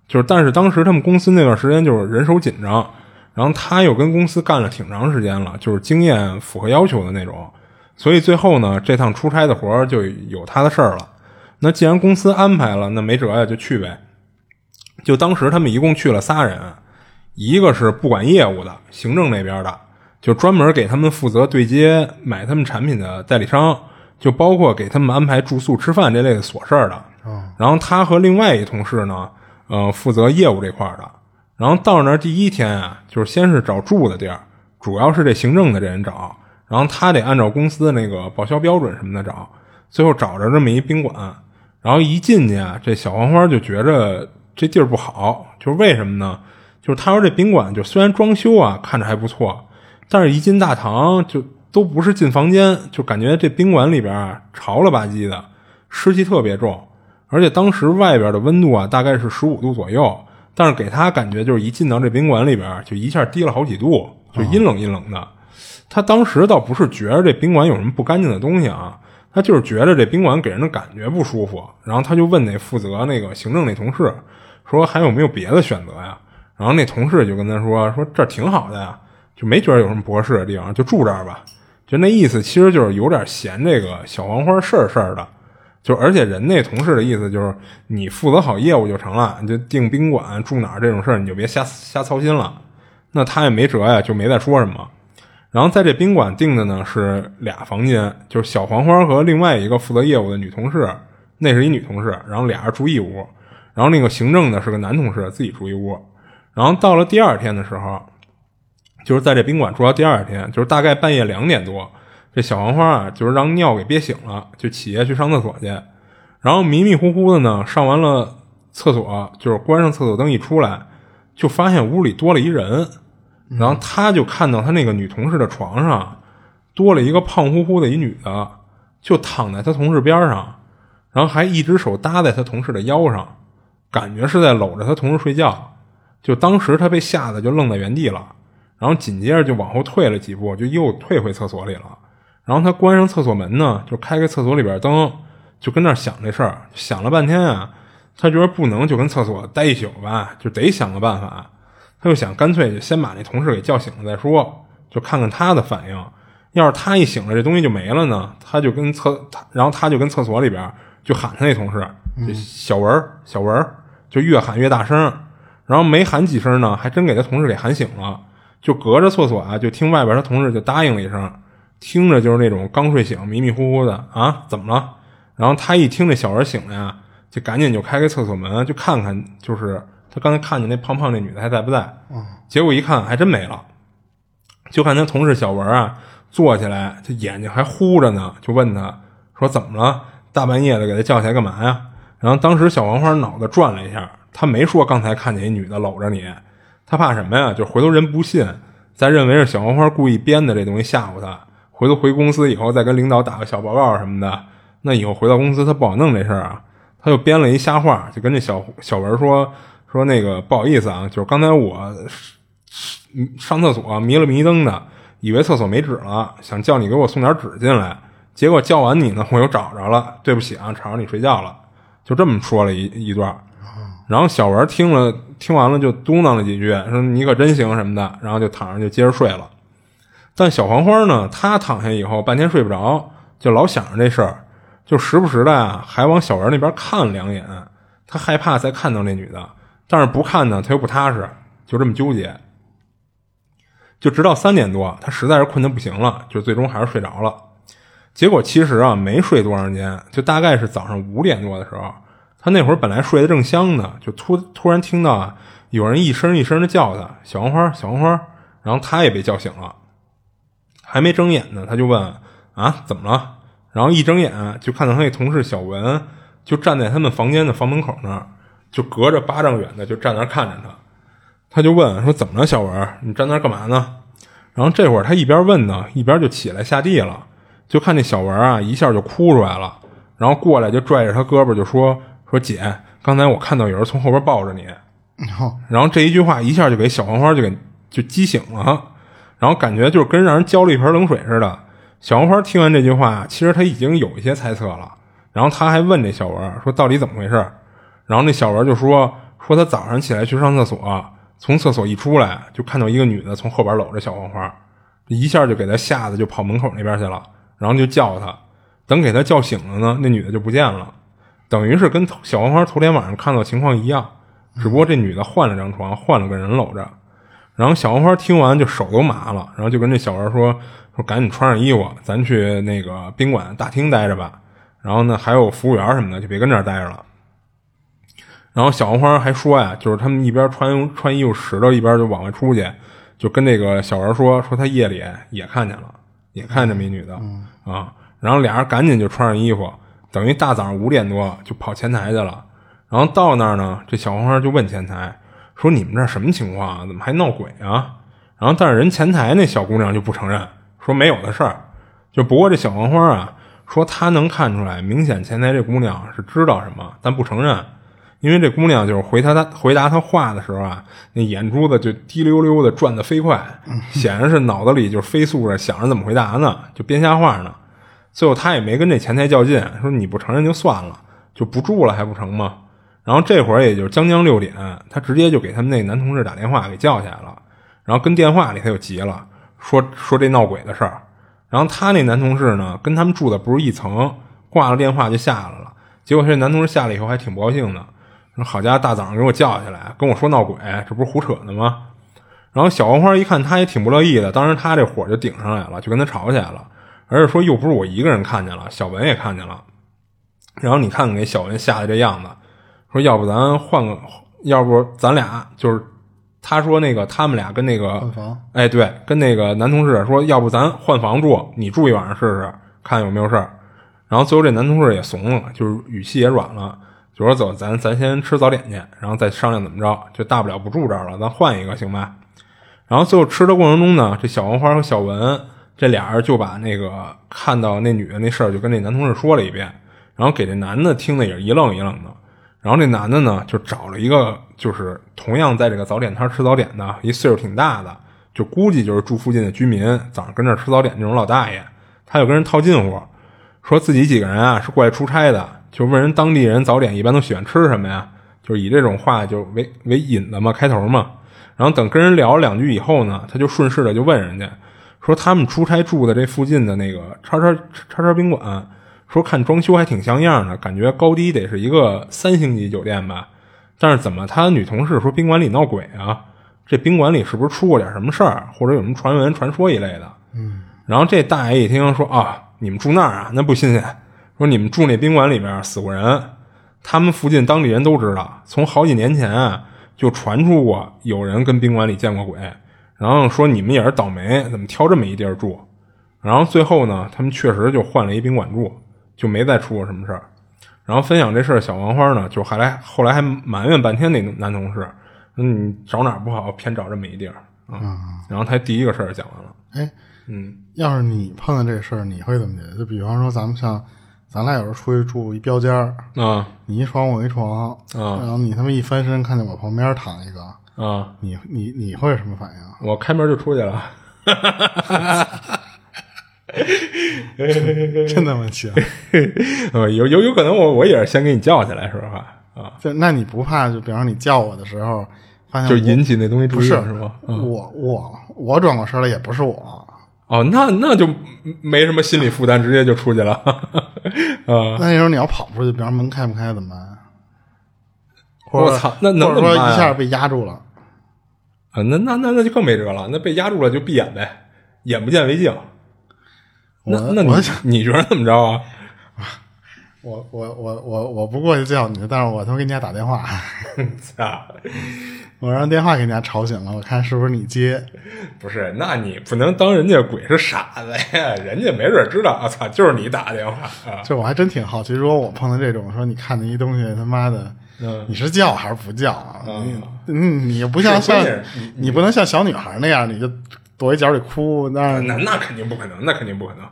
Speaker 3: 就是但是当时他们公司那段时间就是人手紧张，然后他又跟公司干了挺长时间了，就是经验符合要求的那种，所以最后呢，这趟出差的活儿就有他的事儿了。那既然公司安排了，那没辙呀，就去呗。就当时他们一共去了仨人，一个是不管业务的，行政那边的，就专门给他们负责对接买他们产品的代理商。就包括给他们安排住宿、吃饭这类的琐事儿的。然后他和另外一同事呢，呃，负责业务这块的。然后到那儿第一天啊，就是先是找住的地儿，主要是这行政的这人找，然后他得按照公司的那个报销标准什么的找，最后找着这么一宾馆。然后一进去啊，这小黄花就觉着这地儿不好，就是为什么呢？就是他说这宾馆就虽然装修啊看着还不错，但是一进大堂就。都不是进房间，就感觉这宾馆里边啊潮了吧唧的，湿气特别重，而且当时外边的温度啊大概是十五度左右，但是给他感觉就是一进到这宾馆里边就一下低了好几度，就阴冷阴冷的。他当时倒不是觉着这宾馆有什么不干净的东西啊，他就是觉得这宾馆给人的感觉不舒服，然后他就问那负责那个行政那同事说还有没有别的选择呀？然后那同事就跟他说说这挺好的呀，就没觉得有什么不合适的地方，就住这儿吧。就那意思，其实就是有点嫌这个小黄花事儿事儿的，就而且人那同事的意思就是你负责好业务就成了，你就订宾馆住哪儿这种事儿你就别瞎瞎操心了。那他也没辙呀，就没再说什么。然后在这宾馆订的呢是俩房间，就是小黄花和另外一个负责业务的女同事，那是一女同事，然后俩人住一屋，然后那个行政的是个男同事，自己住一屋。然后到了第二天的时候。就是在这宾馆住到第二天，就是大概半夜两点多，这小黄花啊，就是让尿给憋醒了，就起夜去上厕所去，然后迷迷糊糊的呢，上完了厕所，就是关上厕所灯一出来，就发现屋里多了一人，然后他就看到他那个女同事的床上多了一个胖乎乎的一女的，就躺在他同事边上，然后还一只手搭在他同事的腰上，感觉是在搂着他同事睡觉，就当时他被吓得就愣在原地了。然后紧接着就往后退了几步，就又退回厕所里了。然后他关上厕所门呢，就开开厕所里边灯，就跟那想这事儿，想了半天啊，他觉得不能就跟厕所待一宿吧，就得想个办法。他就想干脆就先把那同事给叫醒了再说，就看看他的反应。要是他一醒了，这东西就没了呢，他就跟厕他，然后他就跟厕所里边就喊他那同事，就小文儿小文儿，就越喊越大声，然后没喊几声呢，还真给他同事给喊醒了。就隔着厕所啊，就听外边他同事就答应了一声，听着就是那种刚睡醒、迷迷糊糊的啊，怎么了？然后他一听这小文醒了呀，就赶紧就开开厕所门，就看看，就是他刚才看见那胖胖那女的还在不在？结果一看还真没了，就看他同事小文啊坐起来，这眼睛还呼着呢，就问他说怎么了？大半夜的给他叫起来干嘛呀？然后当时小黄花脑子转了一下，他没说刚才看见一女的搂着你，他怕什么呀？就回头人不信，再认为是小黄花故意编的这东西吓唬他，回头回公司以后再跟领导打个小报告什么的，那以后回到公司他不好弄这事儿啊。他就编了一瞎话，就跟这小小文说说那个不好意思啊，就是刚才我上厕所迷了迷瞪的，以为厕所没纸了，想叫你给我送点纸进来，结果叫完你呢，我又找着了，对不起啊，吵着你睡觉了，就这么说了一一段。然后小文听了听完了就嘟囔了几句，说你可真行什么的，然后就躺上就接着睡了。但小黄花呢，她躺下以后半天睡不着，就老想着这事儿，就时不时的啊还往小文那边看两眼，她害怕再看到那女的，但是不看呢，他又不踏实，就这么纠结。就直到三点多，他实在是困得不行了，就最终还是睡着了。结果其实啊没睡多长时间，就大概是早上五点多的时候，他那会儿本来睡得正香呢，就突突然听到有人一声一声的叫他“小黄花，小黄花”，然后他也被叫醒了。还没睁眼呢，他就问：“啊，怎么了？”然后一睁眼就看到他那同事小文就站在他们房间的房门口那儿，就隔着八丈远的就站那看着他。他就问说：“怎么了，小文？你站那干嘛呢？”然后这会儿他一边问呢，一边就起来下地了，就看那小文啊一下就哭出来了，然后过来就拽着他胳膊就说：“说姐，刚才我看到有人从后边抱着你。”然后这一句话一下就给小黄花就给就激醒了。然后感觉就是跟让人浇了一盆冷水似的。小黄花听完这句话，其实他已经有一些猜测了。然后他还问这小文说：“到底怎么回事？”然后那小文就说：“说他早上起来去上厕所，从厕所一出来，就看到一个女的从后边搂着小黄花，一下就给他吓得就跑门口那边去了。然后就叫他，等给他叫醒了呢，那女的就不见了，等于是跟小黄花头天晚上看到情况一样，只不过这女的换了张床，换了个人搂着。”然后小黄花听完就手都麻了，然后就跟这小文说：“说赶紧穿上衣服，咱去那个宾馆大厅待着吧。然后呢，还有服务员什么的，就别跟这儿待着了。”然后小黄花还说呀，就是他们一边穿穿衣服拾掇，一边就往外出去，就跟那个小文说：“说他夜里也看见了，也看见美女的啊。”然后俩人赶紧就穿上衣服，等于大早上五点多就跑前台去了。然后到那儿呢，这小黄花就问前台。说你们这什么情况啊？怎么还闹鬼啊？然后但是人前台那小姑娘就不承认，说没有的事儿。就不过这小黄花啊，说她能看出来，明显前台这姑娘是知道什么，但不承认，因为这姑娘就是回答他回答他话的时候啊，那眼珠子就滴溜溜的转的飞快，显然是脑子里就飞速着想着怎么回答呢，就编瞎话呢。最后他也没跟这前台较劲，说你不承认就算了，就不住了还不成吗？然后这会儿也就是将将六点，他直接就给他们那男同事打电话给叫起来了，然后跟电话里他就急了，说说这闹鬼的事儿。然后他那男同事呢，跟他们住的不是一层，挂了电话就下来了。结果这男同事下来以后还挺不高兴的，说好家伙，大早上给我叫起来跟我说闹鬼，这不是胡扯呢吗？然后小黄花一看他也挺不乐意的，当时他这火就顶上来了，就跟他吵起来了，而且说又不是我一个人看见了，小文也看见了。然后你看看给小文吓得这样子。说要不咱换个，要不咱俩就是，他说那个他们俩跟那个
Speaker 2: 换房，
Speaker 3: 哎对，跟那个男同事说，要不咱换房住，你住一晚上试试，看有没有事儿。然后最后这男同事也怂了，就是语气也软了，就说走，咱咱先吃早点去，然后再商量怎么着，就大不了不住这儿了，咱换一个行吧？然后最后吃的过程中呢，这小黄花和小文这俩人就把那个看到那女的那事儿就跟那男同事说了一遍，然后给这男的听的也是一愣一愣的。然后这男的呢，就找了一个，就是同样在这个早点摊吃早点的一岁数挺大的，就估计就是住附近的居民，早上跟这吃早点那种老大爷，他就跟人套近乎，说自己几个人啊是过来出差的，就问人当地人早点一般都喜欢吃什么呀，就是以这种话就为为引子嘛，开头嘛。然后等跟人聊了两句以后呢，他就顺势的就问人家说，他们出差住的这附近的那个叉叉叉叉宾馆，说看装修还挺像样的，感觉高低得是一个三星级酒店吧。但是怎么他女同事说宾馆里闹鬼啊？这宾馆里是不是出过点什么事儿，或者有什么传闻传说一类的？嗯。然后这大爷一听说啊，你们住那儿啊，那不新鲜。说你们住那宾馆里面死过人，他们附近当地人都知道，从好几年前啊就传出过有人跟宾馆里见过鬼，然后说你们也是倒霉，怎么挑这么一地儿住？然后最后呢，他们确实就换了一宾馆住，就没再出过什么事儿。然后分享这事儿，小黄花呢就还来后来还埋怨半天那男同事，说你找哪儿不好，偏找这么一地儿啊。然后他第一个事儿讲完了，
Speaker 2: 哎，
Speaker 3: 嗯，
Speaker 2: 要是你碰到这事儿，你会怎么解决？就比方说，咱们像咱俩有时候出去住一标间儿，
Speaker 3: 啊
Speaker 2: 你一床我一床，
Speaker 3: 啊
Speaker 2: 然后你他妈一翻身看见我旁边躺一个，
Speaker 3: 啊，
Speaker 2: 你你你会有什么反应？
Speaker 3: 我开门就出去了。
Speaker 2: 真他妈行！
Speaker 3: 呃，有有有可能我我也是先给你叫起来，说实话啊，
Speaker 2: 就那你不怕？就比方你叫我的时候，发现
Speaker 3: 就引起那东西注意了是吗？嗯
Speaker 2: 我我我转过身来也不是我，
Speaker 3: 哦，那那就没什么心理负担，直接就出去了。啊，
Speaker 2: 那时候你要跑出去，比方门开不开怎么办？
Speaker 3: 我操那能怎么办呀
Speaker 2: 一下被压住了，
Speaker 3: 啊，那那那那就更没辙了，那被压住了就闭眼呗，眼不见为净。那
Speaker 2: 我
Speaker 3: 那你
Speaker 2: 我
Speaker 3: 你觉得怎么着啊？
Speaker 2: 我我我我我不过去叫你，但是我他妈给你家打电话，
Speaker 3: 啊，
Speaker 2: 我让电话给人家吵醒了，我看是不是你接。
Speaker 3: 不是，那你不能当人家鬼是傻子呀，人家没准知道，我、操，就是你打的电话啊。
Speaker 2: 这我还真挺好奇，如果我碰到这种说你看见一东西他妈的，
Speaker 3: 嗯
Speaker 2: 你是叫还是不叫啊？
Speaker 3: 嗯
Speaker 2: 你不像像
Speaker 3: 你
Speaker 2: 你不能像小女孩那样，你就躲一角里哭，那
Speaker 3: 那那肯定不可能，那肯定不可能，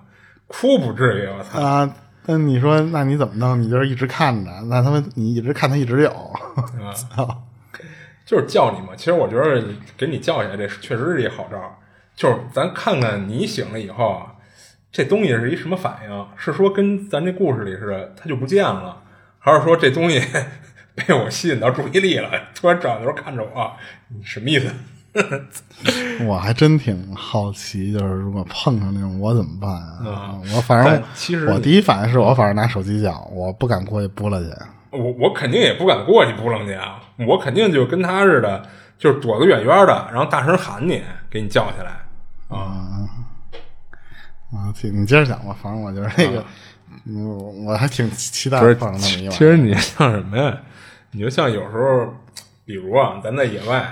Speaker 3: 哭不至于，我操。
Speaker 2: 啊，那你说那你怎么弄？你就是一直看着，那他妈你一直看他一直有，
Speaker 3: 就是叫你嘛。其实我觉得给你叫起来，这确实是一好招儿。就是咱看看你醒了以后啊，这东西是一什么反应？是说跟咱这故事里似的，它就不见了，还是说这东西 被我吸引到注意力了，突然转头看着我，你什么意思？
Speaker 2: 我还真挺好奇，就是如果碰上那种我怎么办啊？
Speaker 3: 啊
Speaker 2: 我反正
Speaker 3: 其实
Speaker 2: 我第一反应是我反正拿手机叫，我不敢过去拨了去。
Speaker 3: 我我肯定也不敢过去扑棱去啊，我肯定就跟他似的，就是躲得远远的，然后大声喊你，给你叫起来啊。
Speaker 2: 啊，挺你接着讲吧，反正我觉得那个，嗯，我还挺期待
Speaker 3: 不是，
Speaker 2: 碰上那么一
Speaker 3: 其。实你像什么呀？你就像有时候，比如啊，咱在野外，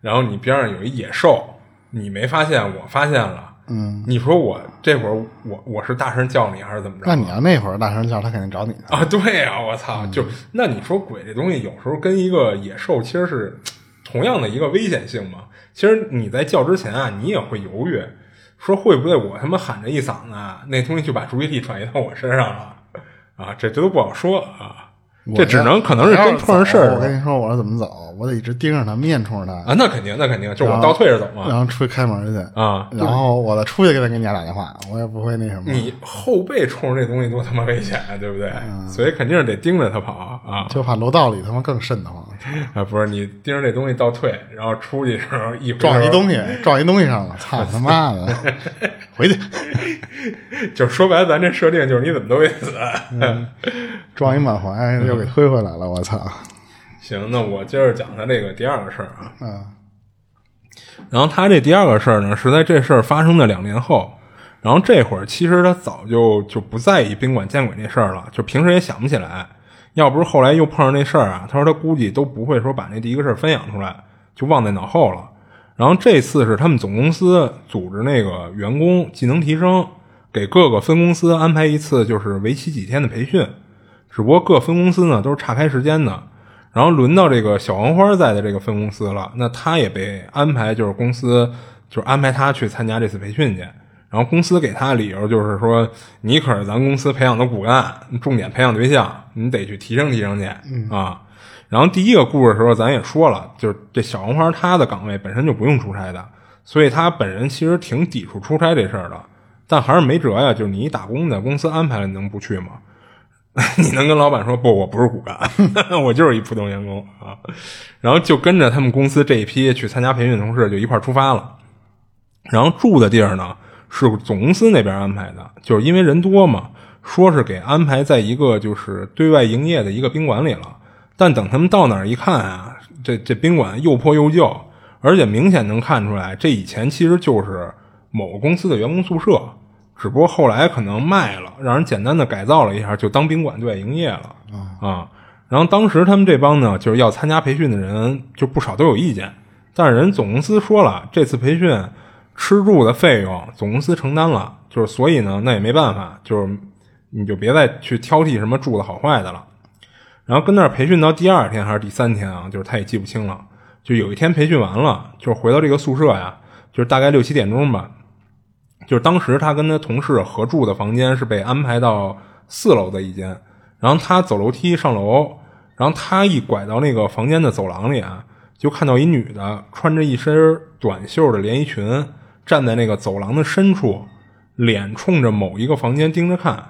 Speaker 3: 然后你边上有一野兽，你没发现，我发现了。
Speaker 2: 嗯，
Speaker 3: 你说我这会儿我我是大声叫你还是怎么着？
Speaker 2: 那你要那会儿大声叫，他肯定找你的。
Speaker 3: 啊，对呀、我操！就那你说鬼这东西有时候跟一个野兽其实是同样的一个危险性嘛。其实你在叫之前啊，你也会犹豫，说会不会我他妈喊着一嗓子啊，那东西就把注意力转移到我身上了啊？这这都不好说啊。
Speaker 2: 我
Speaker 3: 这只能可能是
Speaker 2: 要
Speaker 3: 跟碰上事儿了
Speaker 2: 我跟你说，我是怎么走，我得一直盯着他，面冲着他，
Speaker 3: 啊。那肯定，那肯定，就是我倒退着走嘛然
Speaker 2: 后出去开门去。
Speaker 3: 啊。
Speaker 2: 然后我再出去给他给你俩打电话，我也不会那什么。
Speaker 3: 你后背冲着这东西多他妈危险啊，对不对？所以肯定是得盯着他跑啊。
Speaker 2: 就怕楼道里他妈更瘆得慌，
Speaker 3: 啊，不是你盯着这东西倒退，然后出去的时候一
Speaker 2: 撞一东西，撞一东西上了，操他妈的，回去
Speaker 3: 就说白了，咱这设定就是你怎么都得死。
Speaker 2: 撞一满怀又给推回来了，我操！
Speaker 3: 行，那我接着讲他这个第二个事儿啊。
Speaker 2: 嗯
Speaker 3: 然后他这第二个事儿呢，是在这事儿发生的两年后。然后这会儿其实他早就就不在意宾馆见鬼那事儿了，就平时也想不起来。要不是后来又碰上那事儿啊，他说他估计都不会说把那第一个事儿分享出来，就忘在脑后了。然后这次是他们总公司组织那个员工技能提升，给各个分公司安排一次就是为期几天的培训。只不过各分公司呢都是岔开时间的，然后轮到这个小黄花在的这个分公司了，那他也被安排就是公司就是安排他去参加这次培训去。然后公司给他的理由就是说，你可是咱公司培养的骨干，重点培养对象，你得去提升提升去、啊。然后第一个故事的时候，咱也说了，就是这小黄花他的岗位本身就不用出差的，所以他本人其实挺抵触出差这事儿的，但还是没辙呀，就是你一打工的，公司安排了，你能不去吗？你能跟老板说不，我不是骨干，我就是一普通员工啊。然后就跟着他们公司这一批去参加培训的同事就一块儿出发了。然后住的地儿呢是总公司那边安排的，就是因为人多嘛，说是给安排在一个就是对外营业的一个宾馆里了。但等他们到那儿一看啊，这这宾馆又破又旧，而且明显能看出来，这以前其实就是某个公司的员工宿舍，只不过后来可能卖了，让人简单的改造了一下，就当宾馆对外营业了啊。然后当时他们这帮呢，就是要参加培训的人，就不少都有意见，但是人总公司说了，这次培训吃住的费用总公司承担了，就是所以呢，那也没办法，就是你就别再去挑剔什么住的好坏的了。然后跟那儿培训到第二天还是第三天啊，就是他也记不清了。就有一天培训完了，就是回到这个宿舍呀，就是大概六七点钟吧。就是当时他跟他同事合住的房间是被安排到四楼的一间，然后他走楼梯上楼，然后他一拐到那个房间的走廊里啊，就看到一女的穿着一身短袖的连衣裙，站在那个走廊的深处，脸冲着某一个房间盯着看。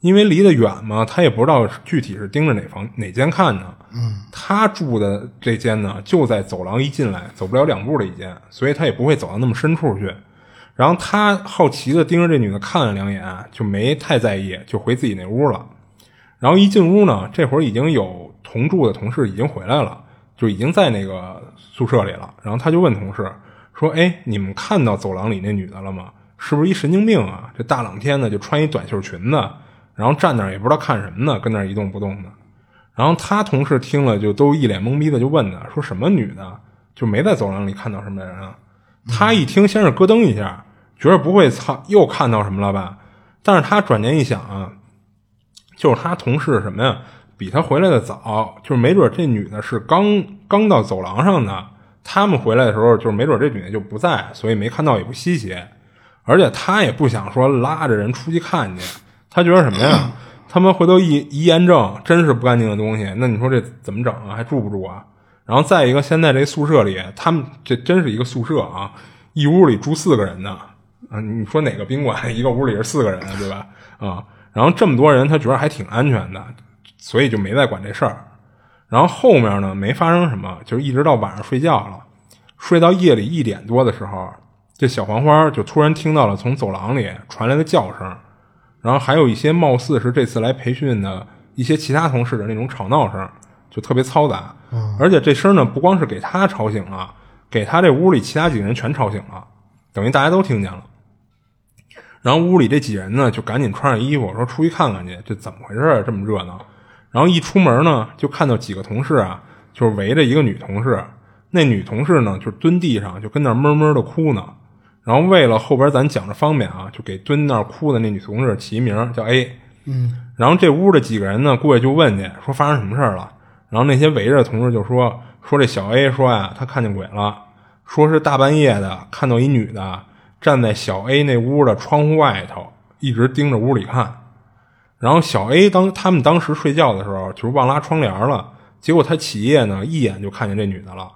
Speaker 3: 因为离得远嘛，他也不知道具体是盯着哪房哪间看呢。嗯，他住的这间呢，就在走廊一进来走不了两步的一间，所以他也不会走到那么深处去。然后他好奇的盯着这女的看了两眼，就没太在意，就回自己那屋了。然后一进屋呢，这会儿已经有同住的同事已经回来了，就已经在那个宿舍里了。然后他就问同事说：“哎，你们看到走廊里那女的了吗？是不是一神经病啊？这大冷天的就穿一短袖裙子。”然后站那儿也不知道看什么呢，跟那儿一动不动的。然后他同事听了就都一脸懵逼的，就问他说：“什么女的？就没在走廊里看到什么人啊？”他一听，先是咯噔一下，觉得不会操又看到什么了吧？但是他转念一想啊，就是他同事什么呀，比他回来的早，就是没准这女的是刚刚到走廊上的，他们回来的时候，就是没准这女的就不在，所以没看到也不稀奇。而且他也不想说拉着人出去看去。他觉得什么呀？他们回头一一验证，真是不干净的东西。那你说这怎么整啊？还住不住啊？然后再一个，现在这宿舍里，他们这真是一个宿舍啊，一屋里住四个人呢。啊，你说哪个宾馆一个屋里是四个人，对吧？啊，然后这么多人，他觉得还挺安全的，所以就没再管这事儿。然后后面呢，没发生什么，就一直到晚上睡觉了，睡到夜里一点多的时候，这小黄花就突然听到了从走廊里传来的叫声。然后还有一些貌似是这次来培训的一些其他同事的那种吵闹声，就特别嘈杂。而且这声呢，不光是给他吵醒了，给他这屋里其他几个人全吵醒了，等于大家都听见了。然后屋里这几人呢，就赶紧穿上衣服，说出去看看去，这怎么回事啊？这么热闹。然后一出门呢，就看到几个同事啊，就是围着一个女同事，那女同事呢，就蹲地上，就跟那闷闷的哭呢。然后为了后边咱讲着方便啊，就给蹲那儿哭的那女同事起名叫 A。
Speaker 2: 嗯。
Speaker 3: 然后这屋的几个人呢，过去就问去，说发生什么事了。然后那些围着的同事就说，说这小 A 说呀，他看见鬼了，说是大半夜的看到一女的站在小 A 那屋的窗户外头，一直盯着屋里看。然后小 A 当他们当时睡觉的时候，就是忘拉窗帘了，结果他起夜呢，一眼就看见这女的了。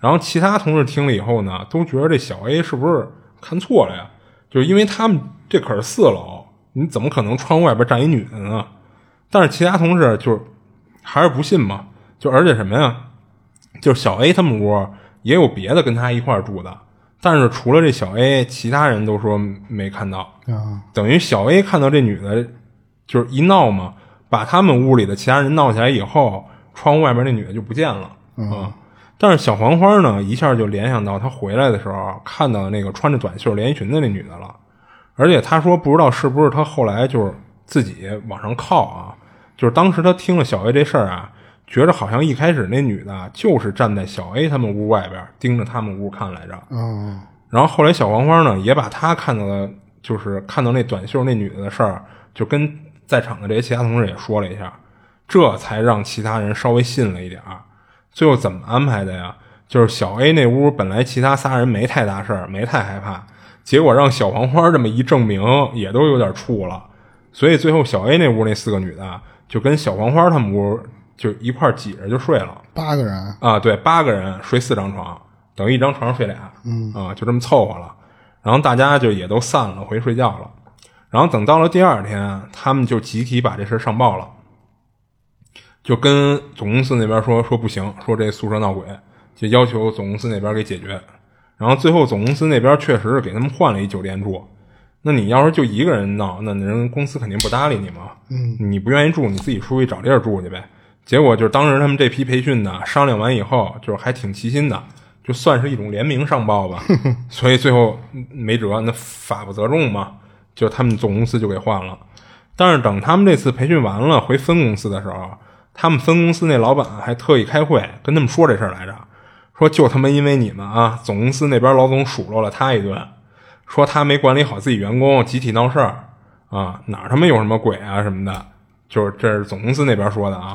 Speaker 3: 然后其他同事听了以后呢，都觉得这小 A 是不是？看错了呀，就是因为他们这可是四楼，你怎么可能窗户外边站一女的呢？但是其他同事就是还是不信嘛，就而且什么呀，就是小 A 他们屋也有别的跟他一块住的，但是除了这小 A，其他人都说没看到。等于小 A 看到这女的，就是一闹嘛，把他们屋里的其他人闹起来以后，窗户外边那女的就不见了啊。但是小黄花呢，一下就联想到他回来的时候看到那个穿着短袖连衣裙的那女的了，而且他说不知道是不是他后来就是自己往上靠啊，就是当时他听了小 A 这事儿啊，觉着好像一开始那女的就是站在小 A 他们屋外边盯着他们屋看来着。
Speaker 2: 嗯，
Speaker 3: 然后后来小黄花呢也把她看到的，就是看到那短袖那女的的事儿，就跟在场的这些其他同事也说了一下，这才让其他人稍微信了一点儿。最后怎么安排的呀？就是小 A 那屋本来其他仨人没太大事儿，没太害怕，结果让小黄花这么一证明，也都有点怵了。所以最后小 A 那屋那四个女的就跟小黄花他们屋就一块挤着就睡了。
Speaker 2: 八个人
Speaker 3: 啊，对，八个人睡四张床，等于一张床上睡俩。
Speaker 2: 嗯
Speaker 3: 啊，就这么凑合了。然后大家就也都散了，回去睡觉了。然后等到了第二天，他们就集体把这事上报了。就跟总公司那边说说不行，说这宿舍闹鬼，就要求总公司那边给解决。然后最后总公司那边确实是给他们换了一酒店住。那你要是就一个人闹，那人公司肯定不搭理你嘛。嗯，你不愿意住，你自己出去找地儿住去呗。结果就是当时他们这批培训的商量完以后，就是还挺齐心的，就算是一种联名上报吧。所以最后没辙，那法不责众嘛，就他们总公司就给换了。但是等他们这次培训完了回分公司的时候，他们分公司那老板还特意开会跟他们说这事儿来着，说就他妈因为你们啊，总公司那边老总数落了他一顿。说他没管理好自己员工，集体闹事儿啊，哪儿他妈有什么鬼啊什么的，就是这是总公司那边说的啊，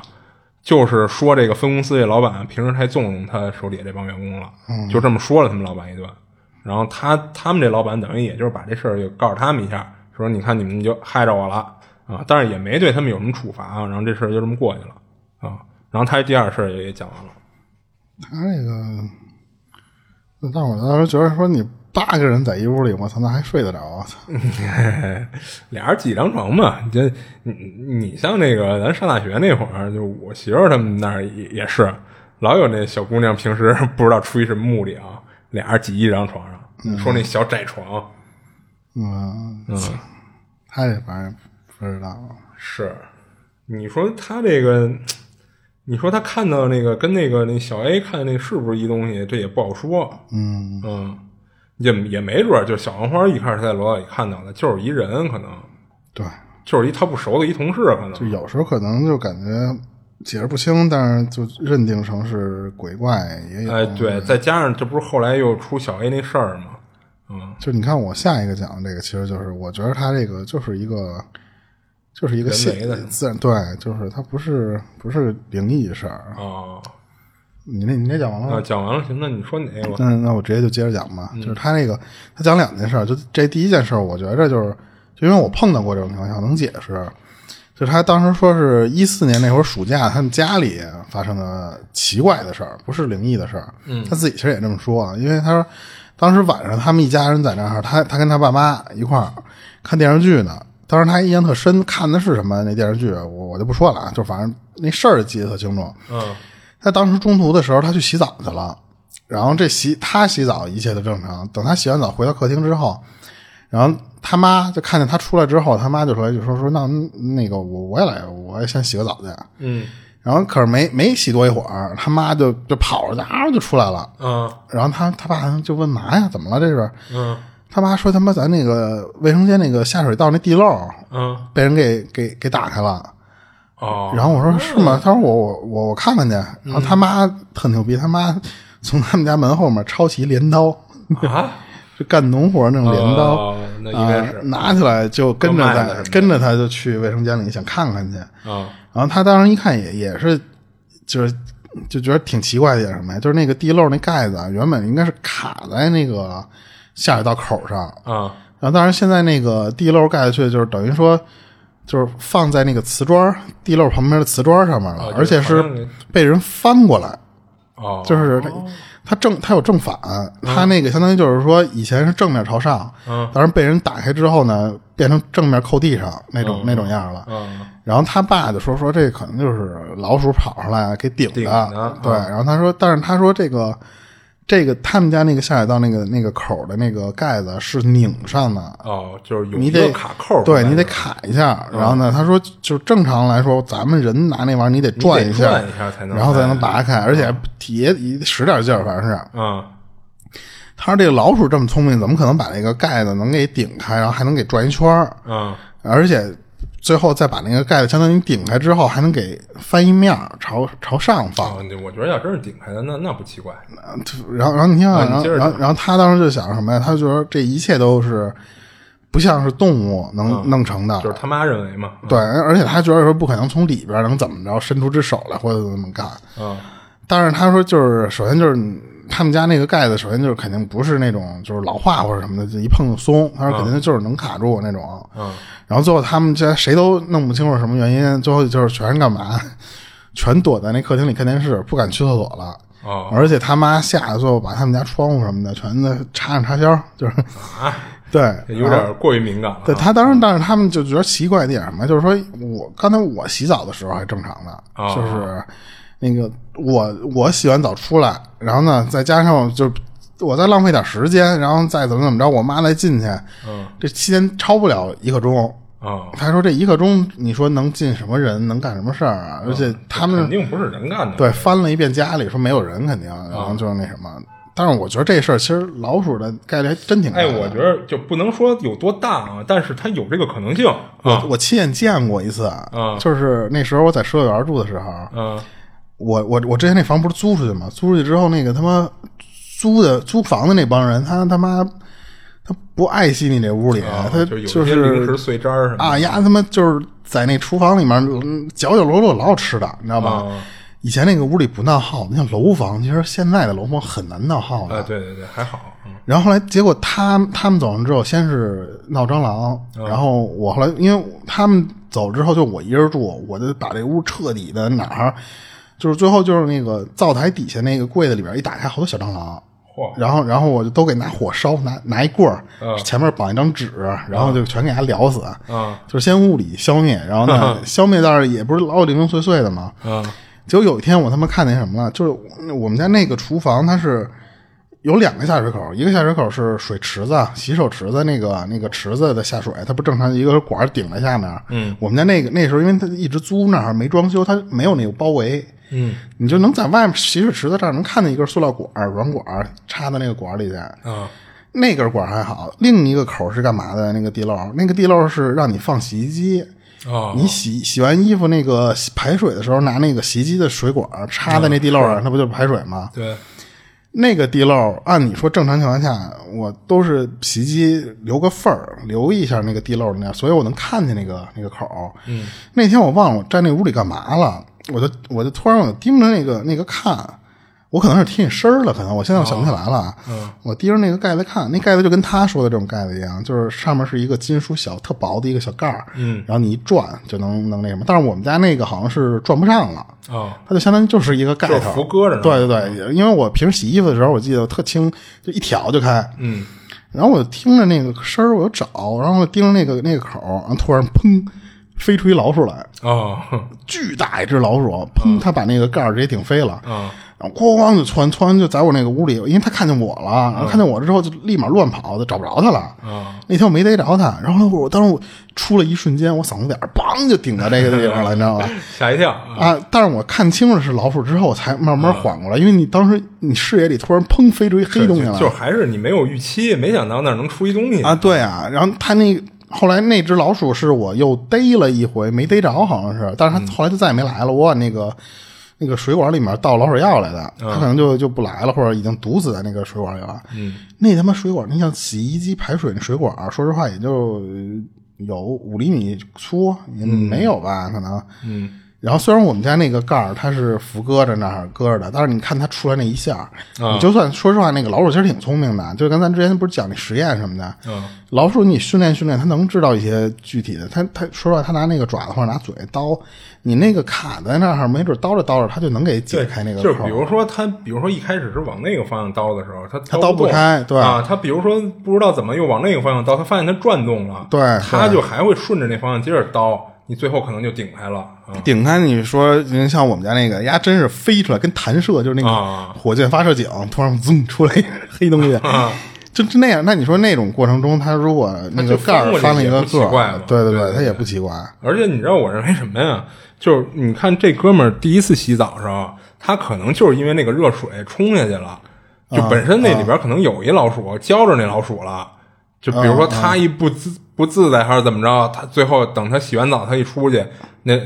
Speaker 3: 就是说这个分公司这老板平时太纵容他手底下这帮员工了，就这么说了他们老板一顿，然后他他们这老板等于也就是把这事儿就告诉他们一下，说你看你们就害着我了啊，但是也没对他们有什么处罚啊，然后这事儿就这么过去了啊，然后他第二事儿也也讲完了，
Speaker 2: 他那个，那但我当时觉得说你。八个人在一屋里，我操，那还睡得着？我操，
Speaker 3: 俩人挤张床嘛。这你你像那个咱上大学那会儿，就我媳妇他们那儿也也是，老有那小姑娘平时不知道出于什么目的啊，俩人挤一张床上，说那小窄床。
Speaker 2: 嗯嗯，他这反正不知道。
Speaker 3: 是，你说他这个，你说他看到那个跟那个那小 A 看的那是不是一东西？这也不好说。
Speaker 2: 嗯
Speaker 3: 嗯。也也没准儿，就是小黄花一开始在楼道里看到的，就是一人，可能
Speaker 2: 对，
Speaker 3: 就是一他不熟的一同事，可能
Speaker 2: 就有时候可能就感觉解释不清，但是就认定成是鬼怪也有。
Speaker 3: 哎，对，再加上这不是后来又出小 A 那事儿吗？嗯，
Speaker 2: 就你看我下一个讲的这个，其实就是我觉得他这个就是一个就是一个
Speaker 3: 现的
Speaker 2: 自然，对，就是他不是不是灵异事儿
Speaker 3: 啊。
Speaker 2: 你那你那讲完了
Speaker 3: 啊？讲完了，行，那你说哪个？
Speaker 2: 那那我直接就接着讲吧。就是他那个，他讲两件事，就这第一件事，我觉着就是，就因为我碰到过这种情况，下，能解释。就是他当时说是一四年那会儿暑假，他们家里发生的奇怪的事儿，不是灵异的事儿。
Speaker 3: 嗯，
Speaker 2: 他自己其实也这么说啊，因为他说当时晚上他们一家人在那儿，他他跟他爸妈一块儿看电视剧呢。当时他印象特深，看的是什么那电视剧，我我就不说了啊，就反正那事儿记得特清楚。
Speaker 3: 嗯。
Speaker 2: 他当时中途的时候，他去洗澡去了，然后这洗他洗澡一切都正常。等他洗完澡回到客厅之后，然后他妈就看见他出来之后，他妈就出来就说说那那个我我也来，我也先洗个澡去。
Speaker 3: 嗯，
Speaker 2: 然后可是没没洗多一会儿，他妈就就跑着啊就出来了。
Speaker 3: 嗯，
Speaker 2: 然后他他爸就问嘛呀，怎么了这是？
Speaker 3: 嗯，
Speaker 2: 他妈说他妈咱那个卫生间那个下水道那地漏，
Speaker 3: 嗯，
Speaker 2: 被人给给给打开了。
Speaker 3: 哦，
Speaker 2: 然后我说是吗？他说我我我我看看去。然后他妈特牛逼，他妈从他们家门后面抄起镰刀
Speaker 3: 啊，
Speaker 2: 就干农活那种镰刀，
Speaker 3: 那应该是
Speaker 2: 拿起来就跟着他，跟着他就去卫生间里想看看去。
Speaker 3: 啊，
Speaker 2: 然后他当时一看也也是，就是就觉得挺奇怪的，点什么呀？就是那个地漏那盖子啊原本应该是卡在那个下水道口上
Speaker 3: 啊，
Speaker 2: 然后当然现在那个地漏盖下去就是等于说。就是放在那个瓷砖地漏旁边的瓷砖上面了，而且是被人翻过来。
Speaker 3: 哦，
Speaker 2: 就是它它正它有正反，它那个相当于就是说以前是正面朝上，
Speaker 3: 嗯，
Speaker 2: 但是被人打开之后呢，变成正面扣地上那种那种样了。
Speaker 3: 嗯，
Speaker 2: 然后他爸就说说这可能就是老鼠跑上来给顶的，对。然后他说，但是他说这个。这个他们家那个下水道那个那个口的那个盖子是拧上的
Speaker 3: 哦，就是有
Speaker 2: 你得
Speaker 3: 卡扣，
Speaker 2: 对你得卡一下。然后呢，他说就正常来说，咱们人拿那玩意儿你得转
Speaker 3: 一
Speaker 2: 下，
Speaker 3: 一下才能，
Speaker 2: 然后才能拔开，而且也也使点劲儿，反正是。
Speaker 3: 嗯，
Speaker 2: 他说这个老鼠这么聪明，怎么可能把那个盖子能给顶开，然后还能给转一圈儿？
Speaker 3: 嗯，
Speaker 2: 而且。最后再把那个盖子相当于顶开之后，还能给翻一面朝朝上放。
Speaker 3: 我觉得要真是顶开的，那那不奇怪。
Speaker 2: 然后，然后你听，然后，
Speaker 3: 然
Speaker 2: 后，然后他当时就想什么呀？他就说这一切都是不像是动物能弄成的，
Speaker 3: 就是他妈认为嘛。
Speaker 2: 对，而且他觉得说不可能从里边能怎么着伸出只手来或者怎么干。
Speaker 3: 嗯，
Speaker 2: 但是他说就是首先就是他们家那个盖子，首先就是肯定不是那种就是老化或者什么的，一碰就松。他说肯定就是能卡住那种。
Speaker 3: 嗯。
Speaker 2: 然后最后他们家谁都弄不清楚什么原因，最后就是全是干嘛？全躲在那客厅里看电视，不敢去厕所了。
Speaker 3: 哦，
Speaker 2: 而且他妈吓得最后把他们家窗户什么的全都插上插销，就是 对，
Speaker 3: 有点过于敏感了。
Speaker 2: 对他当时，但是他们就觉得奇怪一点嘛，就是说我刚才我洗澡的时候还正常的，
Speaker 3: 哦
Speaker 2: 就是那个我我洗完澡出来，然后呢再加上就是我再浪费点时间，然后再怎么怎么着，我妈再进去，
Speaker 3: 嗯
Speaker 2: 这期间超不了一刻钟。
Speaker 3: 啊，
Speaker 2: 他说这一刻钟，你说能进什么人，能干什么事儿啊？而且他们
Speaker 3: 肯定不是人干的。
Speaker 2: 对，翻了一遍家里，说没有人，肯定，然后就是那什么。但是我觉得这事儿其实老鼠的概率还真挺大
Speaker 3: 哎，我觉得就不能说有多大啊，但是它有这个可能性啊。
Speaker 2: 我亲眼见过一次，
Speaker 3: 啊
Speaker 2: 就是那时候我在社园住的时候，
Speaker 3: 嗯
Speaker 2: 我我我之前那房不是租出去吗？租出去之后，那个他妈租的租房的那帮人，他他妈他不爱惜你这屋里，
Speaker 3: 啊，
Speaker 2: 他
Speaker 3: 就有
Speaker 2: 就
Speaker 3: 些零食
Speaker 2: 是
Speaker 3: 碎渣儿什么的
Speaker 2: 啊呀，他妈就是在那厨房里面嗯角角落落老有吃的，你知道吧？
Speaker 3: 啊
Speaker 2: 以前那个屋里不闹耗子，你像楼房，其实现在的楼房很难闹耗子。
Speaker 3: 啊，对对对，还好。嗯
Speaker 2: 然后后来结果他他们走上之后，先是闹蟑螂，然后我后来因为他们走之后就我一人住，我就把这屋彻底的哪儿，就是最后就是那个灶台底下那个柜子里边一打开，好多小蟑螂。然后，然后我就都给拿火烧，拿拿一棍儿，
Speaker 3: 嗯
Speaker 2: 前面绑一张纸，然后就全给它燎死。
Speaker 3: 嗯
Speaker 2: 就是先物理消灭，然后呢，消灭但是也不是老有零零碎碎的嘛。
Speaker 3: 嗯
Speaker 2: 结果有一天我他妈看见什么了，就是我们家那个厨房它是有两个下水口，一个下水口是水池子、洗手池子那个那个池子的下水，它不正常一个管顶在下面。嗯，我们家那个那时候因为它一直租那儿没装修，它没有那个包围。
Speaker 3: 嗯
Speaker 2: 你就能在外面洗水池子这儿能看见一根塑料管儿软管儿插到那个管儿里去。
Speaker 3: 啊
Speaker 2: 那根管儿还好，另一个口是干嘛的？那个地漏，那个地漏是让你放洗衣机。
Speaker 3: 哦！
Speaker 2: 你洗洗完衣服那个排水的时候，拿那个洗衣机的水管插在那地漏上，那不就是排水吗？
Speaker 3: 对
Speaker 2: 那个地漏，按你说正常情况下，我都是洗衣机留个缝儿，留一下那个地漏那样，所以我能看见那个那个口。嗯，那天我忘了我在那屋里干嘛了，我就我就突然我就盯着那个那个看。我可能是听见声儿了，可能我现在我想不起来了。嗯，我盯着那个盖子看，那盖子就跟他说的这种盖子一样，就是上面是一个金属小特薄的一个小盖儿，
Speaker 3: 嗯，
Speaker 2: 然后你一转就能能那什么。但是我们家那个好像是转不上了，
Speaker 3: 啊
Speaker 2: 它就相当于就是一个盖
Speaker 3: 就是
Speaker 2: 头，
Speaker 3: 浮搁着
Speaker 2: 对对对，因为我平时洗衣服的时候，我记得特轻，就一挑就开。
Speaker 3: 嗯
Speaker 2: 然后我就听着那个声儿，我就找，然后盯着那个那个口儿，然后突然砰，飞出一老鼠来，
Speaker 3: 啊
Speaker 2: 巨大一只老鼠，砰，它把那个盖儿直接顶飞了。
Speaker 3: 啊
Speaker 2: 然后咣咣就窜窜就在我那个屋里，因为它看见我了，然后看见我之后就立马乱跑，就找不着它了。
Speaker 3: 啊
Speaker 2: 那天我没逮着它，然后我当时我出了一瞬间，我嗓子眼儿梆就顶到这个地方了，你知道吧？
Speaker 3: 吓一跳啊！
Speaker 2: 啊！但是我看清了是老鼠之后，我才慢慢缓过来，因为你当时你视野里突然砰飞出一黑东西来，
Speaker 3: 就还是你没有预期，没想到那儿能出一东西
Speaker 2: 啊，对啊，然后它那后来那只老鼠是我又逮了一回，没逮着，好像是，但是它后来就再也没来了。我往那个那个水管里面倒老鼠药来的，它可能就就不来了，或者已经毒死在那个水管里了。嗯，那他妈水管，你像洗衣机排水那水管，说实话也就有五厘米粗，也没有吧？可能。嗯。然后虽然我们家那个盖儿它是扶搁着那儿搁着的，但是你看它出来那一下儿，你就算说实话，那个老鼠其实挺聪明的，就跟咱之前不是讲那实验什么的，
Speaker 3: 嗯
Speaker 2: 老鼠你训练训练，它能知道一些具体的。它它说实话，它拿那个爪子或者拿嘴叨，你那个卡在那儿，没准叨着叨着，它就能给解开那个
Speaker 3: 就是比如说它，比如说一开始是往那个方向叨的时候，它
Speaker 2: 它叨不开对。
Speaker 3: 啊，它比如说不知道怎么又往那个方向叨，它发现它转动了，
Speaker 2: 对它
Speaker 3: 就还会顺着那方向接着叨，你最后可能就顶开了啊。
Speaker 2: 顶开，你说像我们家那个，呀，真是飞出来，跟弹射，就是那
Speaker 3: 啊
Speaker 2: 个火箭发射井，突然噌出来一个 黑东西，就就那样。那你说那种过程中，它如果那个盖儿翻了一个个对对，
Speaker 3: 对对
Speaker 2: 它也不奇怪。
Speaker 3: 而且你知道我认为什么呀？就是你看这哥们儿第一次洗澡的时候，他可能就是因为那个热水冲下去了，就本身那里边可能有一老鼠，浇着那老鼠了。就比如说他一不自不自在还是怎么着，他最后等他洗完澡，他一出去，那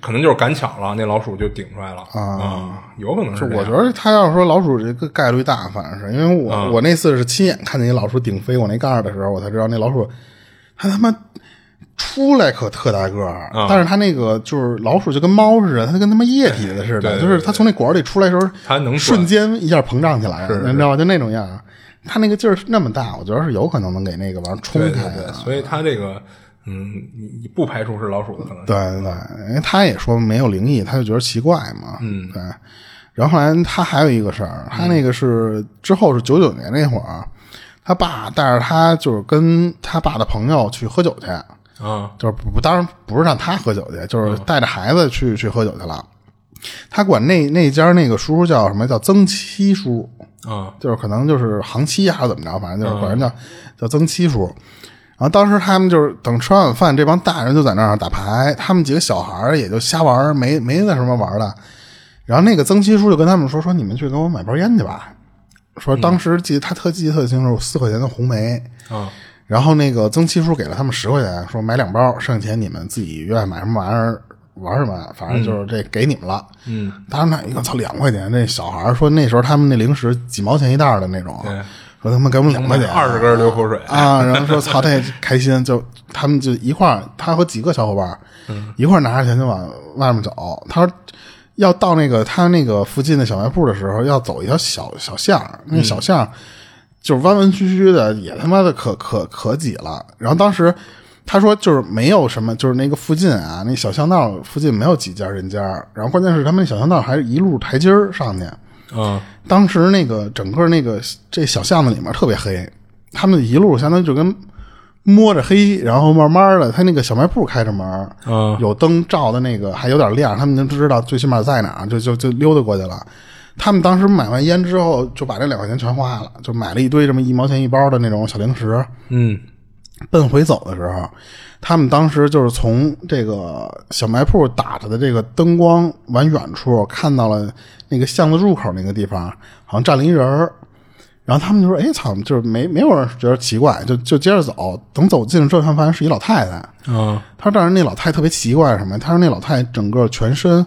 Speaker 3: 可能就是赶巧了，那老鼠就顶出来了啊，有可能是
Speaker 2: 我觉得他要是说老鼠这个概率大，反正是因为我、
Speaker 3: 嗯
Speaker 2: 我那次是亲眼看见一老鼠顶飞我那盖儿的时候，我才知道那老鼠它他妈出来可特大个儿，
Speaker 3: 嗯
Speaker 2: 但是它那个就是老鼠就跟猫似的，它跟他妈液体的似的，
Speaker 3: 对对
Speaker 2: 就是它从那管儿里出来的时候，
Speaker 3: 它能
Speaker 2: 瞬间一下膨胀起来，你知道吗？就那种样儿。它那个劲儿那么大，我觉得是有可能能给那个玩意儿冲
Speaker 3: 对对对。所以他这个嗯，你你不排除是老鼠的可能性。
Speaker 2: 对对对，因为他也说没有灵异，他就觉得奇怪嘛。嗯，对。然后后来他还有一个事儿，他那个是之后是九九年那会儿，他爸带着他就是跟他爸的朋友去喝酒去，
Speaker 3: 啊
Speaker 2: 就是不不当然不是让他喝酒去，就是带着孩子去去喝酒去了。他管那那家那个叔叔叫什么叫曾七叔，
Speaker 3: 啊
Speaker 2: 就是可能就是航七还是怎么着，反正就是管人叫、叫曾七叔。然后当时他们就是等吃完晚饭，这帮大人就在那儿打牌，他们几个小孩儿也就瞎玩，没没那什么玩儿的。然后那个曾七叔就跟他们说：“说你们去给我买包烟去吧。”说当时记得他特记得特清楚，四块钱的红梅。
Speaker 3: 啊
Speaker 2: 然后那个曾七叔给了他们十块钱，说买两包，剩下钱你们自己愿意买什么玩意儿玩什么，反正就是这给你们了。
Speaker 3: 嗯，
Speaker 2: 当时那一个操两块钱，那小孩说那时候他们那零食几毛钱一袋的那种，
Speaker 3: 对。
Speaker 2: 说他们给我们两块钱，
Speaker 3: 二十根流口水。
Speaker 2: 啊，然后说操，这开心，就他们就一块儿，他和几个小伙伴儿一块儿拿着钱就往外面走。他说要到那个他那个附近的小卖部的时候，要走一条小小巷儿，那小巷儿就是弯弯曲曲的，也他妈的可可可挤了。然后当时他说就是没有什么，就是那个附近啊，那小巷道附近没有几家人家，然后关键是他们那小巷道还是一路台阶儿上去。
Speaker 3: 啊
Speaker 2: 当时那个整个那个这小巷子里面特别黑，他们一路相当于就跟摸着黑，然后慢慢的，他那个小卖部开着门，
Speaker 3: 嗯
Speaker 2: 有灯照的那个还有点亮，他们就知道最起码在哪儿，就就就溜达过去了。他们当时买完烟之后，就把这两块钱全花了，就买了一堆这么一毛钱一包的那种小零食。
Speaker 3: 嗯
Speaker 2: 奔回走的时候，他们当时就是从这个小卖铺打着的这个灯光往远处看到了那个巷子入口那个地方，好像站了一人儿。然后他们就说：“哎操！”就是没没有人觉得奇怪，就就接着走。等走近了之后，他们发现是一老太太。
Speaker 3: 啊
Speaker 2: 他说：“但是那老太太特别奇怪什么？他说那老太太整个全身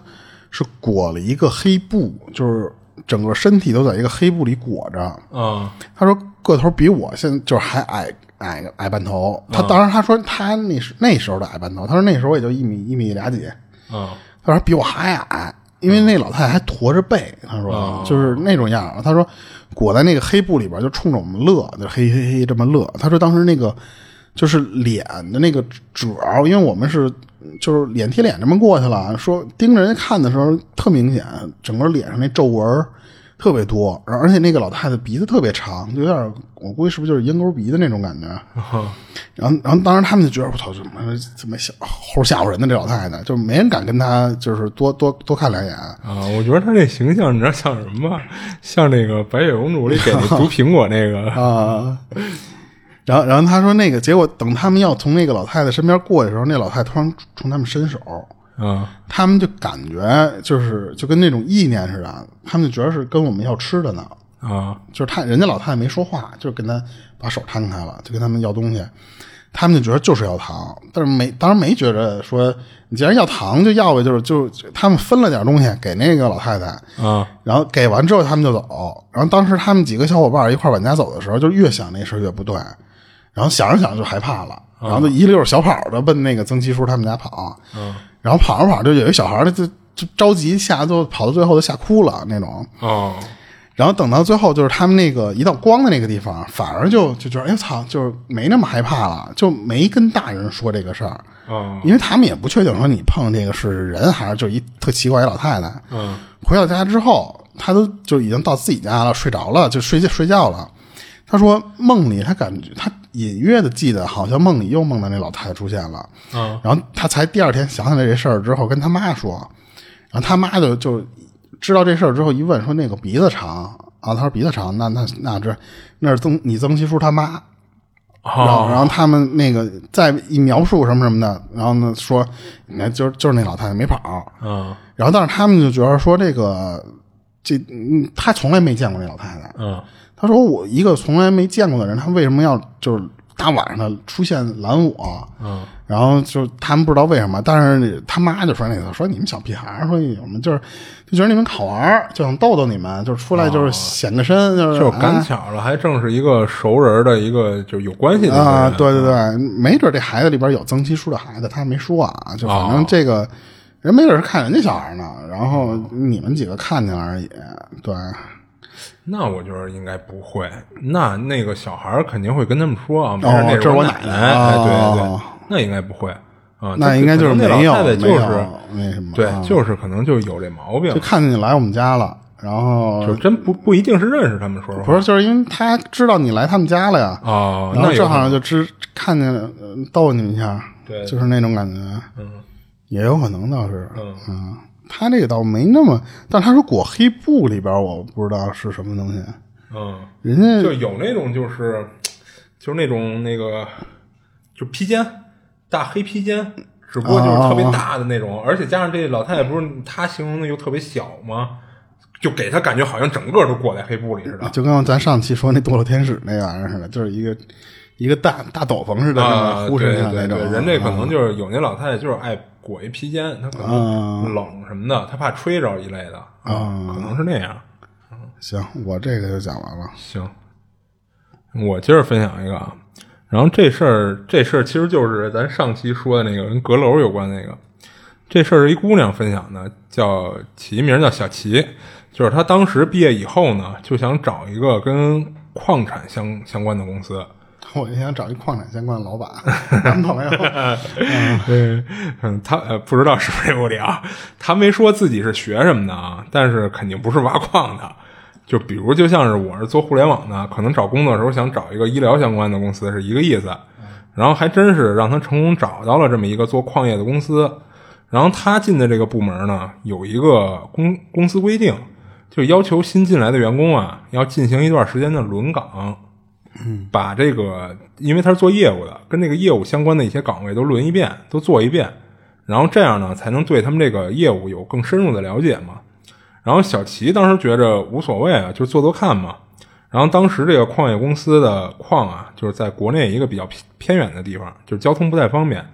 Speaker 2: 是裹了一个黑布，就是整个身体都在一个黑布里裹着。
Speaker 3: 啊
Speaker 2: 他说个头比我现在就是还矮矮矮半头。他当时他说他那时那时候的矮半头，他说那时候也就一米一米俩几，
Speaker 3: 嗯
Speaker 2: 他说比我还矮，因为那老太太还驼着背，他说、就是那种样。他说裹在那个黑布里边就冲着我们乐，就嘿嘿嘿这么乐。他说当时那个就是脸的那个褶儿，因为我们是就是脸贴脸这么过去了，说盯着人家看的时候特明显，整个脸上那皱纹儿特别多，然后而且那个老太太鼻子特别长，就有点我估计是不是就是鹰钩鼻的那种感觉。然后，然后当时他们就觉得我操，怎么怎么吓齁吓唬人的这老太太，就没人敢跟她就是多多多看两眼。
Speaker 3: 啊！我觉得她这形象，你知道像什么吗？像那个白雪公主里给那毒苹果那个
Speaker 2: 啊。然后，然后他说那个结果，等他们要从那个老太太身边过去的时候，那老太太突然冲他们伸手，
Speaker 3: 啊
Speaker 2: 他们就感觉就是就跟那种意念似的，他们就觉得是跟我们要吃的呢。
Speaker 3: 啊。
Speaker 2: 就是他人家老太太没说话，就跟他把手摊开了，就跟他们要东西，他们就觉得就是要糖，但是没当然没觉着说你既然要糖就要呗，就是就他们分了点东西给那个老太太，
Speaker 3: 啊。
Speaker 2: 然后给完之后他们就走，然后当时他们几个小伙伴一块儿往家走的时候，就越想那事儿越不对，然后想着想着就害怕了，然后就一溜小跑的奔那个曾七叔他们家跑，
Speaker 3: 嗯
Speaker 2: 然后跑着跑着就有一小孩儿就就着急吓，就跑到最后都吓哭了那种。
Speaker 3: 哦
Speaker 2: 然后等到最后，就是他们那个一道光的那个地方，反而就就觉得，哎操，就是没那么害怕了，就没跟大人说这个事儿，
Speaker 3: 哦
Speaker 2: 因为他们也不确定说你碰这个是人还是就一特奇怪一老太太。
Speaker 3: 嗯
Speaker 2: 回到家之后，他都就已经到自己家了，睡着了，就睡觉睡觉了。他说梦里他感觉他隐约的记得，好像梦里又梦到那老太太出现了。
Speaker 3: 嗯。
Speaker 2: 然后他才第二天想起来这事儿之后，跟他妈说，然后他妈就就知道这事儿之后一问说那个鼻子长啊，他说鼻子长，那那那这那是曾你曾七叔他妈，然后然
Speaker 3: 哦
Speaker 2: 后他们那个再一描述什么什么的，然后呢说，你看就是就是那老太太没跑，
Speaker 3: 嗯。
Speaker 2: 然后但是他们就觉得说这个这嗯他从来没见过那老太太，
Speaker 3: 嗯
Speaker 2: 他说我一个从来没见过的人，他为什么要就是大晚上的出现拦我？
Speaker 3: 嗯
Speaker 2: 然后就他们不知道为什么，但是他妈就说那个说你们小屁孩儿，说我们就是就觉得你们好玩儿，就想逗逗你们，就出来就是显个身，就是
Speaker 3: 就赶
Speaker 2: 啊
Speaker 3: 巧了，还正是一个熟人的一个就有关系
Speaker 2: 啊，对对对，没准这孩子里边有曾七叔的孩子，他没说啊，就反正
Speaker 3: 哦
Speaker 2: 这个、人没准是看人家小孩呢，然后你们几个看见了而已，对。
Speaker 3: 那我觉得应该不会。那那个小孩儿肯定会跟他们说啊，没事，
Speaker 2: 哦
Speaker 3: 那是我
Speaker 2: 这是我奶奶
Speaker 3: 对对
Speaker 2: 哦
Speaker 3: 对，那应该不会啊。
Speaker 2: 那应该就是没有没有
Speaker 3: 是
Speaker 2: 那什么，
Speaker 3: 对
Speaker 2: 啊，
Speaker 3: 就是可能就有这毛病
Speaker 2: 就看见你来我们家了，然后
Speaker 3: 就真不不一定是认识他们，说。
Speaker 2: 不是，就是因为他知道你来他们家了呀，
Speaker 3: 哦，
Speaker 2: 然后正
Speaker 3: 那有可能
Speaker 2: 好就知看见呃逗你们一下，
Speaker 3: 对
Speaker 2: 就是那种感觉，
Speaker 3: 嗯
Speaker 2: 也有可能倒是，
Speaker 3: 嗯
Speaker 2: 他这个倒没那么，但他说裹黑布里边，我不知道是什么东西，
Speaker 3: 嗯，
Speaker 2: 人家
Speaker 3: 就有那种就是就是那种那个就披肩，大黑披肩，只不过就是特别大的那种，而且加上这老太太不是她形容的又特别小吗？就给他感觉好像整个都裹在黑布里似的。
Speaker 2: 就跟咱上期说那堕落天使那玩意儿似的，就是一个一个大大斗篷似的，
Speaker 3: 啊，
Speaker 2: 护
Speaker 3: 对
Speaker 2: 身上那
Speaker 3: 人这可能
Speaker 2: 啊
Speaker 3: 就是有那老太太就是爱裹一披肩，他可能冷什么的，他怕吹着一类的啊，可能是那样。
Speaker 2: 行，我这个就讲完了。
Speaker 3: 行，我接着分享一个啊，然后这事儿这事儿其实就是咱上期说的那个跟阁楼有关那个，这事儿是一姑娘分享的，叫起一名叫小齐，就是她当时毕业以后呢，就想找一个跟矿产相相关的公司，
Speaker 2: 我就想找一矿产相关的老板男朋友，
Speaker 3: 嗯，嗯，他呃不知道是不是这屋里啊，他没说自己是学什么的啊，但是肯定不是挖矿的。就比如，就像是我是做互联网的，可能找工作的时候想找一个医疗相关的公司是一个意思，然后还真是让他成功找到了这么一个做矿业的公司。然后他进的这个部门呢，有一个公公司规定，就要求新进来的员工啊，要进行一段时间的轮岗，把这个，因为他是做业务的，跟那个业务相关的一些岗位都轮一遍，都做一遍，然后这样呢，才能对他们这个业务有更深入的了解嘛。然后小齐当时觉着无所谓啊，就做做看嘛。然后当时这个矿业公司的矿啊，就是在国内一个比较偏偏远的地方，就是交通不太方便，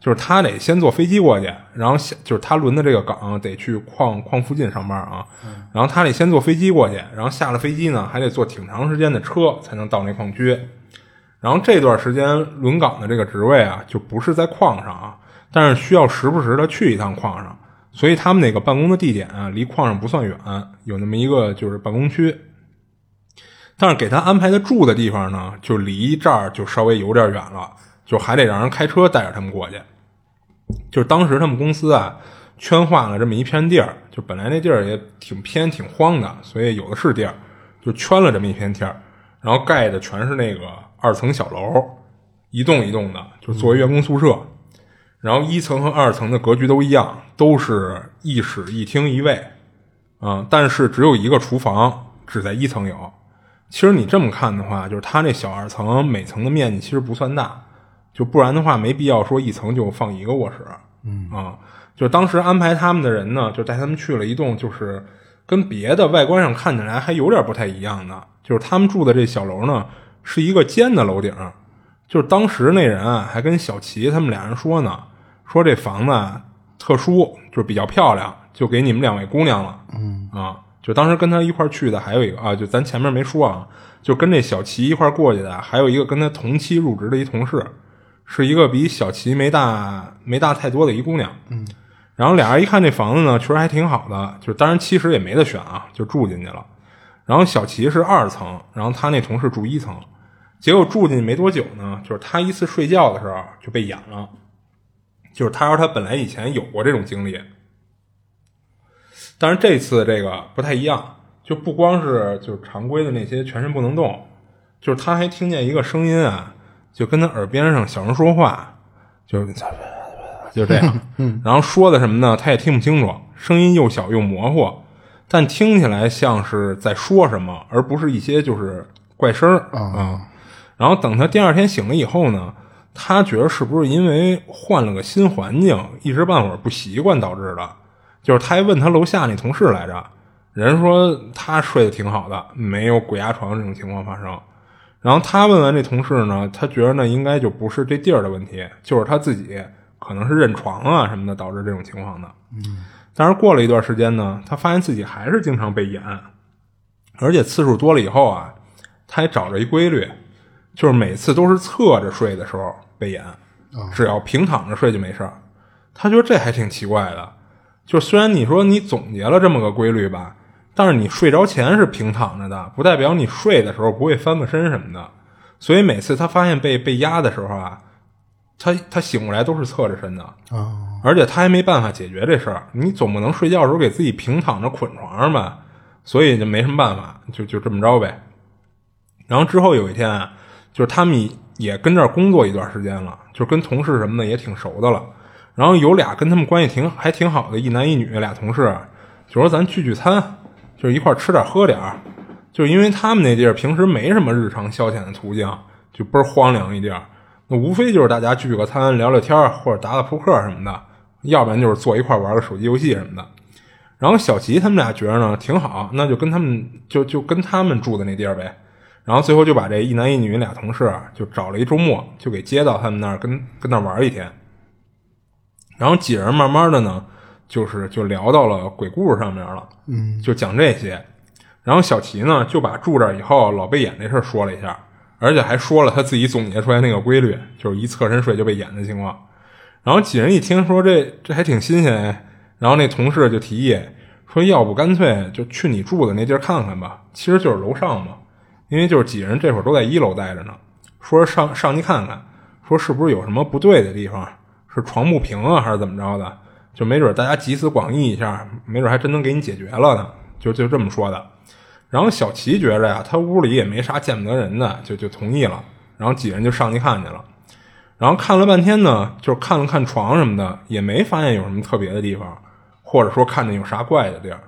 Speaker 3: 就是他得先坐飞机过去，然后下就是他轮的这个岗得去矿矿附近上班啊，然后他得先坐飞机过去，然后下了飞机呢，还得坐挺长时间的车才能到那矿区。然后这段时间轮岗的这个职位啊，就不是在矿上啊，但是需要时不时的去一趟矿上，所以他们那个办公的地点啊，离矿上不算远，有那么一个就是办公区。但是给他安排的住的地方呢，就离这儿就稍微有点远了，就还得让人开车带着他们过去。就是当时他们公司啊，圈划了这么一片地儿，就本来那地儿也挺偏挺荒的，所以有的是地儿，就圈了这么一片地儿，然后盖的全是那个二层小楼，一栋一栋的，就作为员工宿舍。然后一层和二层的格局都一样，都是一室一厅一卫，啊、但是只有一个厨房，只在一层有。其实你这么看的话，就是它那小二层每层的面积其实不算大，就不然的话没必要说一层就放一个卧室。嗯。啊，就当时安排他们的人呢，就带他们去了一栋就是跟别的外观上看起来还有点不太一样的，就是他们住的这小楼呢是一个尖的楼顶，就是当时那人啊还跟小齐他们俩人说呢，说这房子啊特殊，就是比较漂亮，就给你们两位姑娘了。嗯。啊，就当时跟他一块儿去的还有一个啊，就咱前面没说啊，就跟这小齐一块儿过去的还有一个跟他同期入职的一同事，是一个比小齐没大没大太多的一姑娘。嗯，然后俩人一看这房子呢，确实还挺好的，就是当然其实也没得选啊，就住进去了。然后小齐是二层，然后他那同事住一层，结果住进去没多久呢，就是他一次睡觉的时候就被演了。就是他说他本来以前有过这种经历，但是这次这个不太一样，就不光是就是常规的那些全身不能动，就是他还听见一个声音啊，就跟他耳边上小声说话，就是 就这样，然后说的什么呢，他也听不清楚，声音又小又模糊，但听起来像是在说什么，而不是一些就是怪声儿啊。然后等他第二天醒了以后呢，他觉得是不是因为换了个新环境，一时半会儿不习惯导致的？就是他还问他楼下那同事来着，人说他睡得挺好的，没有鬼压床这种情况发生。然后他问完这同事呢，他觉得呢应该就不是这地儿的问题，就是他自己可能是认床啊什么的导致这种情况的。嗯，但是过了一段时间呢，他发现自己还是经常被演，而且次数多了以后啊，他也找着一规律，就是每次都是侧着睡的时候被演，只要平躺着睡就没事儿。他觉得这还挺奇怪的，就虽然你说你总结了这么个规律吧，但是你睡着前是平躺着的，不代表你睡的时候不会翻个身什么的。所以每次他发现被被压的时候啊，他他醒过来都是侧着身的，
Speaker 2: 啊，
Speaker 3: 而且他还没办法解决这事儿。你总不能睡觉的时候给自己平躺着捆床上吧？所以就没什么办法，就就这么着呗。然后之后有一天啊，就是他们也跟这儿工作一段时间了，就跟同事什么的也挺熟的了。然后有俩跟他们关系挺还挺好的一男一女俩同事，就说咱聚聚餐，就是一块儿吃点喝点儿。就是因为他们那地儿平时没什么日常消遣的途径，就倍儿荒凉一地儿。那无非就是大家聚个餐、聊聊天，或者打打扑克什么的，要不然就是坐一块儿玩个手机游戏什么的。然后小齐他们俩觉得呢挺好，那就跟他们就就跟他们住的那地儿呗。然后最后就把这一男一女俩同事就找了一周末，就给接到他们那儿跟跟那儿玩一天。然后几人慢慢的呢，就是就聊到了鬼故事上面了，嗯，就讲这些。然后小齐呢就把住这儿以后老被演这事儿说了一下，而且还说了他自己总结出来那个规律，就是一侧身睡就被演的情况。然后几人一听说这这还挺新鲜哎，然后那同事就提议说，要不干脆就去你住的那地儿看看吧，其实就是楼上嘛，因为就是几人这会儿都在一楼待着呢，说上上去看看，说是不是有什么不对的地方，是床不平啊还是怎么着的，就没准大家集思广益一下，没准还真能给你解决了呢，就就这么说的。然后小齐觉着呀，他屋里也没啥见不得人的，就就同意了。然后几人就上去看去了。然后看了半天呢，就看了看床什么的，也没发现有什么特别的地方，或者说看见有啥怪的地儿。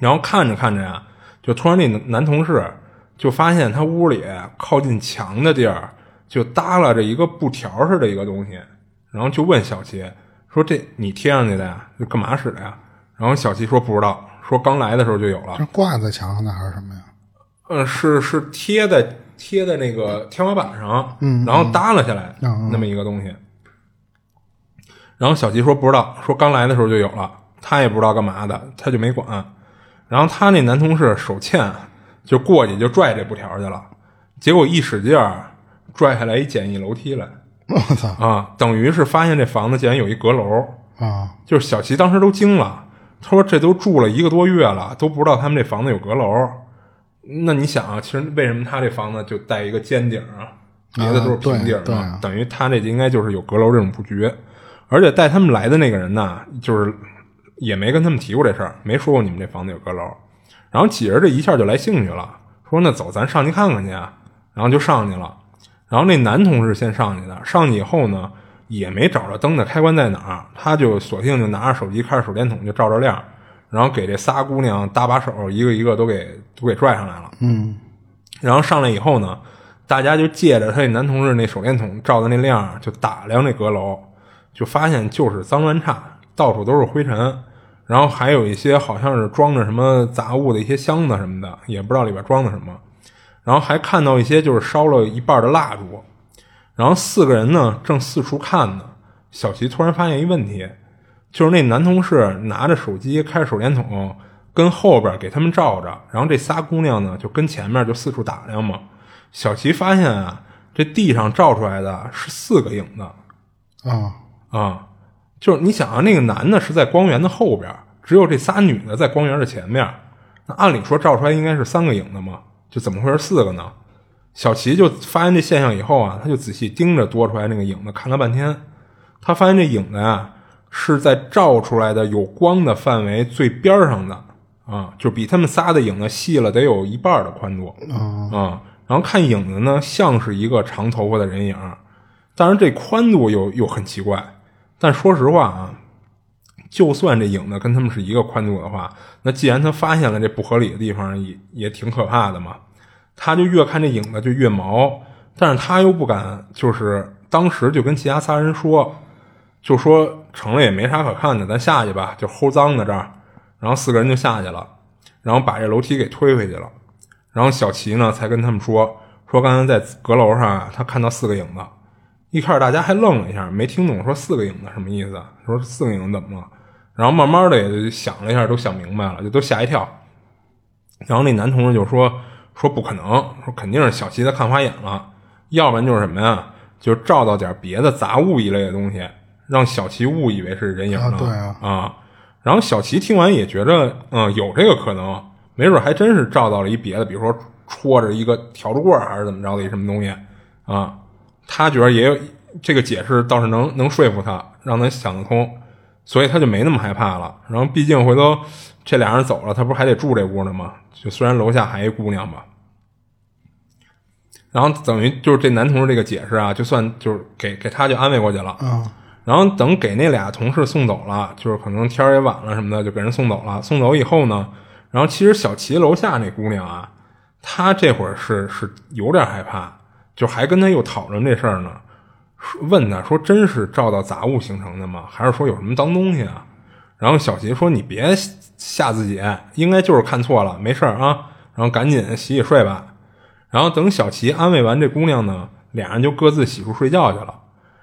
Speaker 3: 然后看着看着呀，就突然那男同事就发现他屋里靠近墙的地儿就耷拉着一个布条似的一个东西，然后就问小齐说：“这你贴上去的呀？这干嘛使的呀？”然后小齐说：“不知道。”说刚来的时候就有了，
Speaker 2: 是挂在墙上的还是什么呀？
Speaker 3: 嗯，是是贴在贴在那个天花板上，嗯，然后耷拉下来那么一个东西。然后小齐说不知道，说刚来的时候就有了，他也不知道干嘛的，他就没管。然后他那男同事手欠，就过去就拽这布条去了，结果一使劲儿拽下来一简易楼梯来，
Speaker 2: 我操
Speaker 3: 啊！等于是发现这房子竟然有一阁楼
Speaker 2: 啊！
Speaker 3: 就是小齐当时都惊了。他说：“这都住了一个多月了，都不知道他们这房子有阁楼。那你想啊，其实为什么他这房子就带一个尖顶啊？别的都是平顶
Speaker 2: 啊？
Speaker 3: 等于他这应该就是有阁楼这种布局。而且带他们来的那个人呢，就是也没跟他们提过这事儿，没说过你们这房子有阁楼。然后几人这一下就来兴趣了，说那走，咱上去看看去。然后就上去了。然后那男同事先上去的，上去以后呢。”也没找着灯的开关在哪儿，他就索性就拿着手机开着手电筒就照着亮，然后给这仨姑娘搭把手，一个一个都给都给拽上来了。
Speaker 2: 嗯，
Speaker 3: 然后上来以后呢，大家就借着他那男同事那手电筒照的那亮，就打量那阁楼，就发现就是脏乱差，到处都是灰尘，然后还有一些好像是装着什么杂物的一些箱子什么的，也不知道里边装的什么，然后还看到一些就是烧了一半的蜡烛。然后四个人呢，正四处看呢。小齐突然发现一问题，就是那男同事拿着手机，开着手电筒，跟后边给他们照着。然后这仨姑娘呢，就跟前面就四处打量嘛。小齐发现啊，这地上照出来的是四个影子。
Speaker 2: 啊
Speaker 3: 啊，就是你想啊，那个男的是在光源的后边，只有这仨女的在光源的前面。那按理说照出来应该是三个影子嘛，就怎么会是四个呢？小齐就发现这现象以后啊，他就仔细盯着多出来那个影子看了半天，他发现这影子啊是在照出来的有光的范围最边上的啊，就比他们仨的影子细了得有一半的宽度啊。然后看影子呢，像是一个长头发的人影，但是这宽度又又很奇怪。但说实话啊，就算这影子跟他们是一个宽度的话，那既然他发现了这不合理的地方，也也挺可怕的嘛。他就越看这影子就越毛，但是他又不敢，就是当时就跟其他仨人说，就说成了也没啥可看的，咱下去吧，就齁脏的这儿。然后四个人就下去了，然后把这楼梯给推回去了。然后小齐呢才跟他们说，说刚才在阁楼上啊，他看到四个影子。一开始大家还愣了一下，没听懂说四个影子什么意思，说四个影子怎么了？然后慢慢的也就想了一下，都想明白了，就都吓一跳。然后那男同志就说。说不可能，说肯定是小齐他看花眼了，要不然就是什么呀？就照到点别的杂物一类的东西，让小齐误以为是人影
Speaker 2: 呢。对
Speaker 3: 啊，啊，然后小齐听完也觉着，嗯，有这个可能，没准还真是照到了一别的，比如说戳着一个笤帚棍还是怎么着的一什么东西啊。他觉得也有这个解释，倒是能能说服他，让他想得通。所以他就没那么害怕了。然后毕竟回头这俩人走了，他不是还得住这屋呢吗？就虽然楼下还一姑娘吧。然后等于就是这男同事这个解释啊，就算就是给给他就安慰过去了。
Speaker 2: 啊
Speaker 3: 然后等给那俩同事送走了，就是可能天儿也晚了什么的，就给人送走了。送走以后呢，然后其实小齐楼下那姑娘啊，她这会儿是是有点害怕，就还跟他又讨论这事儿呢，说问他说真是照到杂物形成的吗？还是说有什么脏东西啊？然后小齐说你别吓自己，应该就是看错了，没事儿啊。然后赶紧洗洗睡吧。然后等小齐安慰完这姑娘呢，俩人就各自洗漱睡觉去了。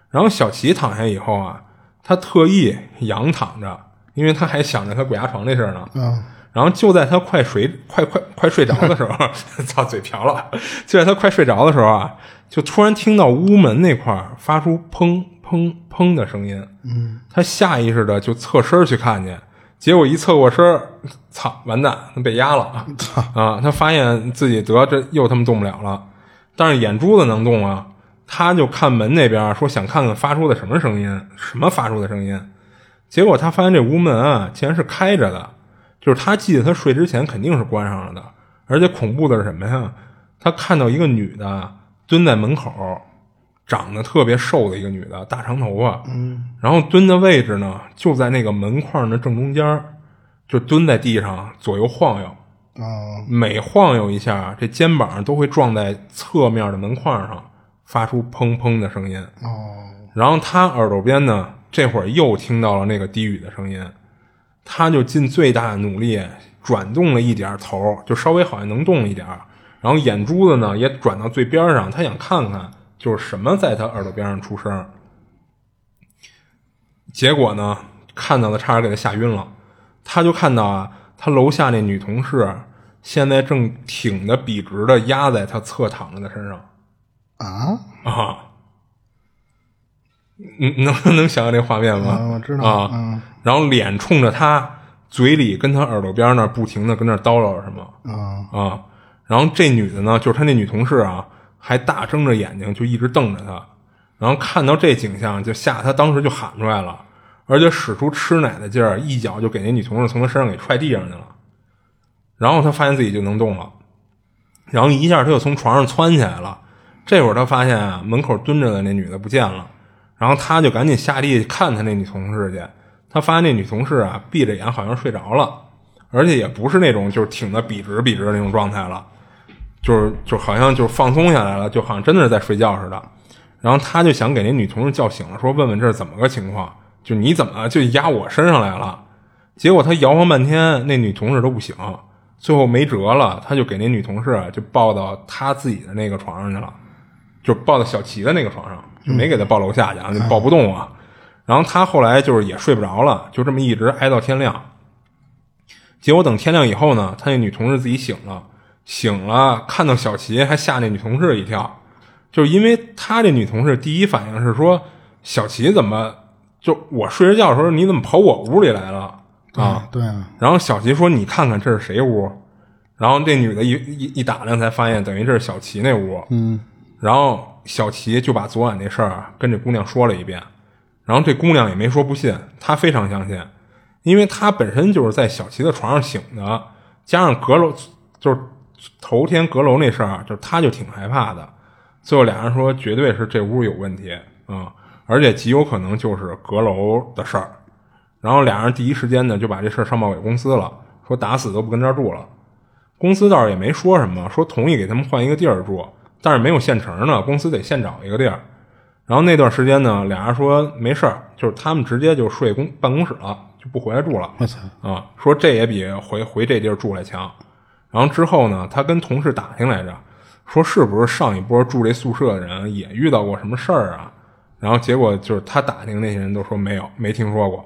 Speaker 3: 然后小齐躺下以后啊，他特意仰躺着，因为他还想着他鬼压床这事儿呢。
Speaker 2: 嗯
Speaker 3: 然后就在他快睡快快快睡着的时候，操嘴瓢了。就在他快睡着的时候啊，就突然听到屋门那块儿发出砰砰砰的声音。嗯，他下意识的就侧身去看去，结果一侧过身，操，完蛋，被压了啊！他发现自己得这又他妈动不了了，但是眼珠子能动啊。他就看门那边说想看看发出的什么声音，什么发出的声音。结果他发现这屋门啊，竟然是开着的，就是他记得他睡之前肯定是关上了的，而且恐怖的是什么呀？他看到一个女的蹲在门口，长得特别瘦的一个女的，大长头发，嗯，然后蹲的位置呢就在那个门框的正中间，就蹲在地上左右晃悠，
Speaker 2: 啊。
Speaker 3: 每晃悠一下，这肩膀都会撞在侧面的门框上，发出砰砰的声音。
Speaker 2: 哦。
Speaker 3: 然后他耳朵边呢，这会儿又听到了那个低语的声音，他就尽最大的努力转动了一点头，就稍微好像能动一点儿，然后眼珠子呢也转到最边上，他想看看就是什么在他耳朵边上出声。结果呢，看到的差点给他吓晕了，他就看到啊，他楼下那女同事现在正挺的笔直的压在他侧躺着的身上。
Speaker 2: 啊
Speaker 3: 啊，你能能想象这画面吗？
Speaker 2: 啊我知道
Speaker 3: 啊，
Speaker 2: 嗯
Speaker 3: 然后脸冲着他，嘴里跟他耳朵边那不停的跟那叨唠什么
Speaker 2: 啊
Speaker 3: 啊。然后这女的呢，就是他那女同事啊，还大睁着眼睛就一直瞪着他。然后看到这景象，就吓他当时就喊出来了，而且使出吃奶的劲儿，一脚就给那女同事从他身上给踹地上去了。然后他发现自己就能动了，然后一下他就从床上窜起来了。这会儿他发现啊，门口蹲着的那女的不见了，然后他就赶紧下地看他那女同事去。他发现那女同事啊，闭着眼好像睡着了，而且也不是那种就是挺的笔直笔直的那种状态了，就是就好像就是放松下来了，就好像真的是在睡觉似的。然后他就想给那女同事叫醒了，说问问这是怎么个情况，就你怎么就压我身上来了？结果他摇晃半天，那女同事都不醒，最后没辙了，他就给那女同事啊就抱到他自己的那个床上去了，就抱到小齐的那个床上，就没给他抱楼下去啊，就抱不动啊。然后他后来就是也睡不着了，就这么一直挨到天亮。结果等天亮以后呢，他那女同事自己醒了，醒了看到小齐还吓那女同事一跳，就是因为他这女同事第一反应是说小齐怎么就我睡着觉的时候你怎么跑我屋里来了啊？
Speaker 2: 对啊
Speaker 3: 然后小齐说你看看这是谁屋？然后这女的一一一打量才发现，等于这是小齐那屋。
Speaker 2: 嗯
Speaker 3: 然后小齐就把昨晚那事儿啊跟这姑娘说了一遍，然后这姑娘也没说不信，她非常相信，因为她本身就是在小齐的床上醒的，加上阁楼就是头天阁楼那事儿，就是他就挺害怕的。最后俩人说绝对是这屋有问题啊、而且极有可能就是阁楼的事儿。然后俩人第一时间呢就把这事儿上报给公司了，说打死都不跟这儿住了。公司倒是也没说什么，说同意给他们换一个地儿住，但是没有现成的，公司得现找一个地儿。然后那段时间呢，俩人说没事儿，就是他们直接就睡公办公室了，就不回来住了。
Speaker 2: 我操
Speaker 3: 啊，说这也比回回这地儿住来强。然后之后呢，他跟同事打听来着，说是不是上一波住这宿舍的人也遇到过什么事儿啊？然后结果就是他打听那些人都说没有，没听说过。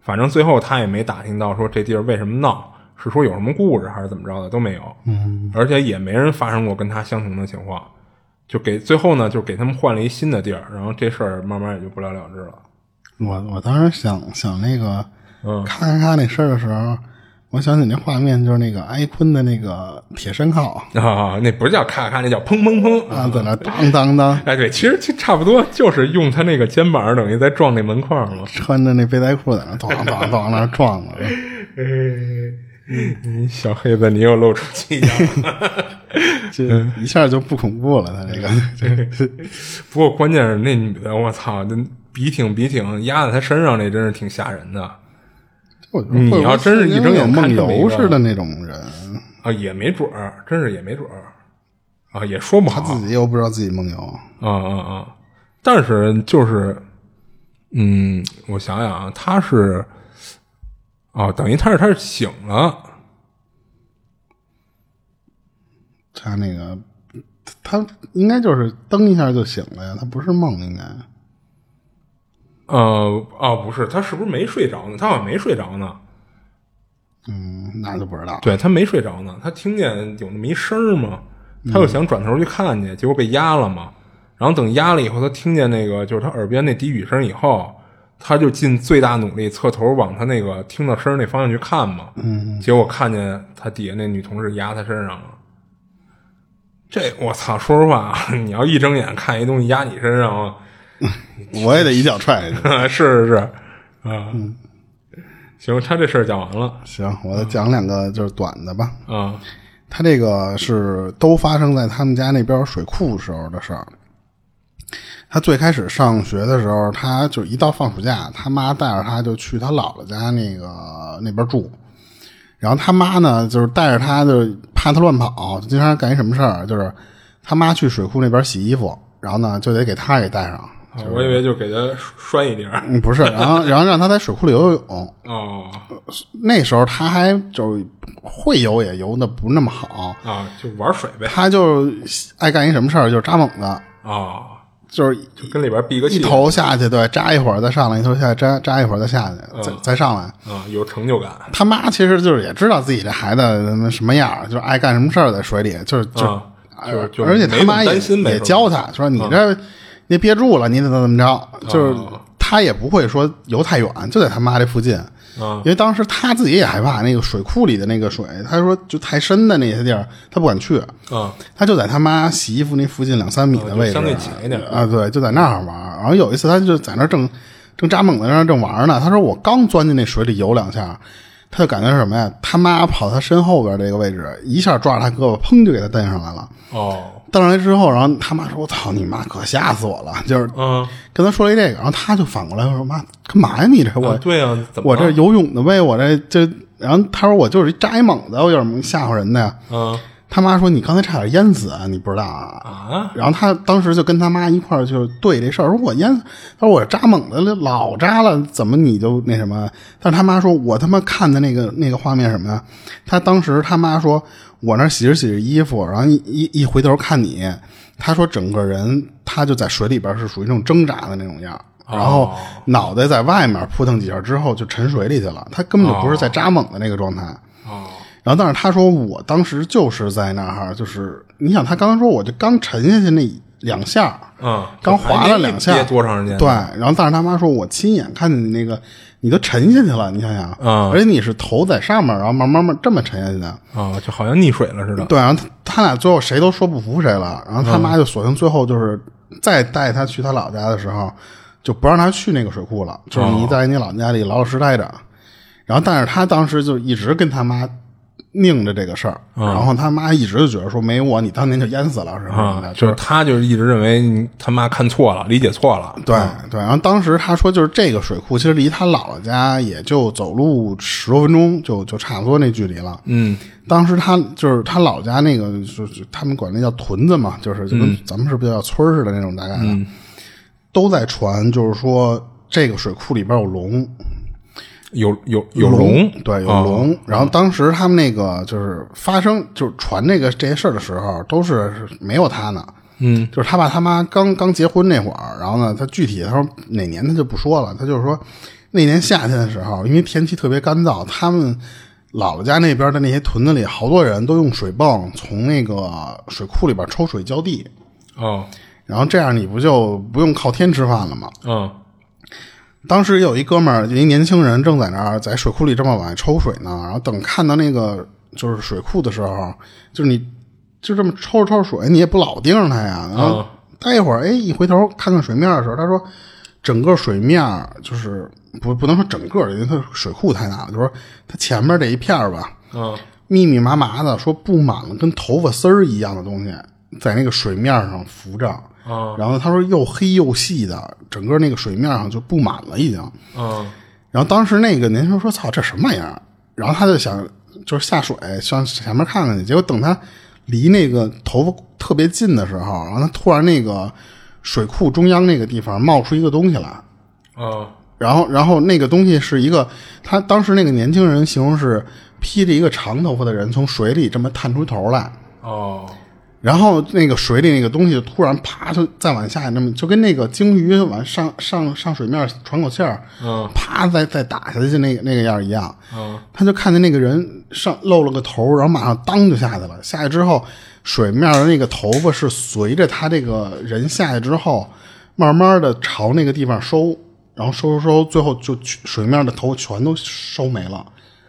Speaker 3: 反正最后他也没打听到说这地儿为什么闹，是说有什么故事还是怎么着的都没有。嗯，而且也没人发生过跟他相同的情况。就给最后呢，就给他们换了一新的地儿，然后这事儿慢慢也就不了了之了。
Speaker 2: 我我当时想想那个，
Speaker 3: 嗯
Speaker 2: 看看他那事儿的时候，我想起那画面，就是那个埃昆的那个铁山靠
Speaker 3: 啊，那不是叫咔咔，那叫砰砰砰
Speaker 2: 啊，在那当当当，
Speaker 3: 哎，对，其实其实差不多，就是用他那个肩膀等于在撞那门框嘛。
Speaker 2: 穿着那背带裤在那咣咣咣那撞了。
Speaker 3: 嗯，小黑子，你又露出气样了，
Speaker 2: 这一下就不恐怖了。他这个，
Speaker 3: 不过关键是那女的，我操，那笔挺笔挺压在他身上，那真是挺吓人的。你要真是一睁眼
Speaker 2: 梦游似的那种人
Speaker 3: 啊，也没准儿，真是也没准儿啊，也说不好。
Speaker 2: 他自己又不知道自己梦游
Speaker 3: 啊啊啊！但是就是，嗯，我想想啊，他是。哦，等于他是他是醒了，
Speaker 2: 他那个他应该就是蹬一下就醒了呀，他不是梦应该。
Speaker 3: 呃，哦，不是，他是不是没睡着呢？他好像没睡着呢。
Speaker 2: 嗯，那就不知道。
Speaker 3: 对他没睡着呢，他听见有那么一声嘛，他就想转头去看去，结果被压了嘛。然后等压了以后，他听见那个就是他耳边那低语声以后。他就尽最大努力侧头往他那个听到声那方向去看嘛，
Speaker 2: 嗯，
Speaker 3: 结果看见他底下那女同事压他身上了。这我操！说实话，你要一睁眼看一东西压你身上，
Speaker 2: 我也得一脚踹下
Speaker 3: 去。是是是，啊，行，他这事儿讲完了。
Speaker 2: 行，我再讲两个就是短的吧。
Speaker 3: 啊，
Speaker 2: 他这个是都发生在他们家那边水库时候的事儿。他最开始上学的时候，他就一到放暑假，他妈带着他就去他姥姥家那个那边住。然后他妈呢，就是带着他，就怕他乱跑，经常干一什么事儿，就是他妈去水库那边洗衣服，然后呢就得给他给带上。
Speaker 3: 我以为就给他拴一点
Speaker 2: 嗯，不是，然后然后让他在水库里游游泳。
Speaker 3: 哦，
Speaker 2: 那时候他还就会游，也游的不那么好
Speaker 3: 啊，就玩水呗。
Speaker 2: 他就爱干一什么事儿，就是扎猛子
Speaker 3: 啊。
Speaker 2: 就是就
Speaker 3: 跟里边闭个气，
Speaker 2: 一头下去，对，扎一会儿再上来，一头下去扎扎一会儿再下去，再再上来，
Speaker 3: 啊，有成就感。
Speaker 2: 他妈其实就是也知道自己这孩子什么样，就是爱干什么事儿在水里，就是就
Speaker 3: 就
Speaker 2: 而且他妈也也教他说你这你憋住了，你得怎么着，就是他也不会说游太远，就在他妈这附近。因为当时他自己也害怕那个水库里的那个水，他说就太深的那些地儿，他不敢去。
Speaker 3: 啊，
Speaker 2: 他就在他妈洗衣服那附近两三米的位置，
Speaker 3: 相对浅一点
Speaker 2: 啊，对，就在那儿玩。然后有一次，他就在那正正扎猛在那正玩呢。他说我刚钻进那水里游两下，他就感觉是什么呀？他妈跑他身后边这个位置，一下抓着他胳膊，砰就给他蹬上来了。
Speaker 3: 哦。
Speaker 2: 蹬上来之后，然后他妈说：“我操你妈，可吓死我了！”就是，
Speaker 3: 嗯，
Speaker 2: 跟他说了一这个，然后他就反过来说：“妈，干嘛呀？你这我
Speaker 3: 对呀，
Speaker 2: 我这游泳的呗，我这这……然后他说我就是一扎一猛子，我有什么吓唬人的呀？”
Speaker 3: 嗯，
Speaker 2: 他妈说：“你刚才差点淹死，你不知道啊？”
Speaker 3: 啊，
Speaker 2: 然后他当时就跟他妈一块儿就对这事儿，说我淹，他说我扎猛了老扎了，怎么你就那什么？但是他妈说：“我他妈看的那个那个画面什么呀？”他当时他妈说。我那洗着洗着衣服，然后一一一回头看你，他说整个人他就在水里边是属于那种挣扎的那种样，然后脑袋在外面扑腾几下之后就沉水里去了，他根本就不是在扎猛的那个状态。然后但是他说我当时就是在那儿，就是你想他刚刚说我就刚沉下去那两下，
Speaker 3: 嗯，
Speaker 2: 刚滑了两下，
Speaker 3: 多长时间？
Speaker 2: 对，然后但是他妈说我亲眼看见你那个。你都沉下去了，你想想，
Speaker 3: 啊，
Speaker 2: 而且你是头在上面，然后慢慢慢这么沉下去的，
Speaker 3: 啊，就好像溺水了似的。
Speaker 2: 对，然后他他俩最后谁都说不服谁了，然后他妈就索性最后就是再带他去他老家的时候，就不让他去那个水库了，就是你在你老家里老老实待着。然后，但是他当时就一直跟他妈。拧着这个事儿，然后他妈一直就觉得说没我你当年就淹死了是吧？
Speaker 3: 就是他就是一直认为他妈看错了，理解错了。
Speaker 2: 对对，然后当时他说就是这个水库其实离他姥姥家也就走路十多分钟，就就差不多那距离了。
Speaker 3: 嗯，
Speaker 2: 当时他就是他老家那个，就是他们管那叫屯子嘛，就是就跟咱们是不是叫村似的那种大概的，都在传，就是说这个水库里边有龙。
Speaker 3: 有有有
Speaker 2: 龙，对，有龙。然后当时他们那个就是发生，就是传这个这些事儿的时候，都是没有他呢。
Speaker 3: 嗯，
Speaker 2: 就是他爸他妈刚刚结婚那会儿，然后呢，他具体他说哪年他就不说了，他就是说那年夏天的时候，因为天气特别干燥，他们姥姥家那边的那些屯子里，好多人都用水泵从那个水库里边抽水浇地。
Speaker 3: 哦，
Speaker 2: 然后这样你不就不用靠天吃饭了吗？
Speaker 3: 嗯。
Speaker 2: 当时有一哥们儿，一年轻人正在那儿在水库里这么往外抽水呢，然后等看到那个就是水库的时候，就是你就这么抽着抽着水，你也不老盯着它呀，然后
Speaker 3: 嗯
Speaker 2: 待一会儿，哎，一回头看看水面的时候，他说整个水面就是不不能说整个，因为它水库太大了，就说它前面这一片儿吧，
Speaker 3: 嗯
Speaker 2: 密密麻麻的，说布满了跟头发丝儿一样的东西，在那个水面上浮着。
Speaker 3: 嗯
Speaker 2: 然后他说又黑又细的，整个那个水面上就布满了已经。
Speaker 3: 嗯
Speaker 2: 然后当时那个年轻人说：“操，这什么玩意儿？”然后他就想就是下水上前面看看去，结果等他离那个头发特别近的时候，然后他突然那个水库中央那个地方冒出一个东西来，
Speaker 3: 嗯
Speaker 2: 然后，然后那个东西是一个，他当时那个年轻人形容是披着一个长头发的人从水里这么探出头来，
Speaker 3: 哦
Speaker 2: 然后那个水里那个东西突然啪就再往下，那么就跟那个鲸鱼往上上上水面喘口气儿，
Speaker 3: 嗯
Speaker 2: 啪再再打下去那个那个样一样。
Speaker 3: 嗯
Speaker 2: 他就看见那个人上露了个头，然后马上当就下去了。下去之后，水面的那个头发是随着他这个人下去之后，慢慢的朝那个地方收，然后收收收，最后就水面的头全都收没了，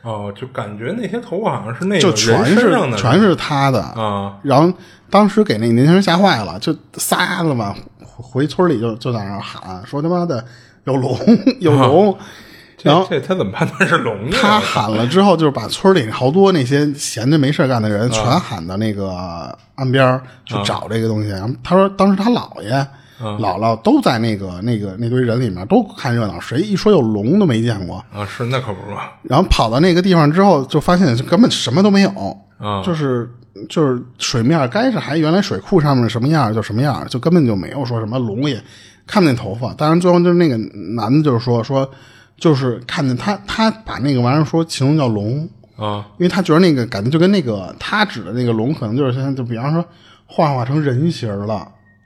Speaker 3: 哦，就感觉那些头发好像是那个
Speaker 2: 就
Speaker 3: 人
Speaker 2: 全是全是他的。
Speaker 3: 啊
Speaker 2: 然后当时给那个年轻人吓坏了，就仨子嘛回村里就就在那喊说他妈的有龙有龙，然后
Speaker 3: 这这他怎么判断是龙呢？
Speaker 2: 他喊了之后，就是把村里好多那些闲着没事干的人全喊到那个岸边去找这个东西。然后他说，当时他姥爷、姥姥都在那个那个那堆人里面，都看热闹，谁一说有龙都没见过。
Speaker 3: 啊，是那可不是嘛，
Speaker 2: 然后跑到那个地方之后，就发现根本什么都没有，
Speaker 3: 啊
Speaker 2: 就是就是水面该是还原来水库上面什么样就什么样，就根本就没有说什么龙也看不见头发。当然最后就是那个男的，就是说说就是看见他他把那个玩意儿说形容叫龙，
Speaker 3: 啊
Speaker 2: 因为他觉得那个感觉就跟那个他指的那个龙，可能就是现在就比方说幻化成人形了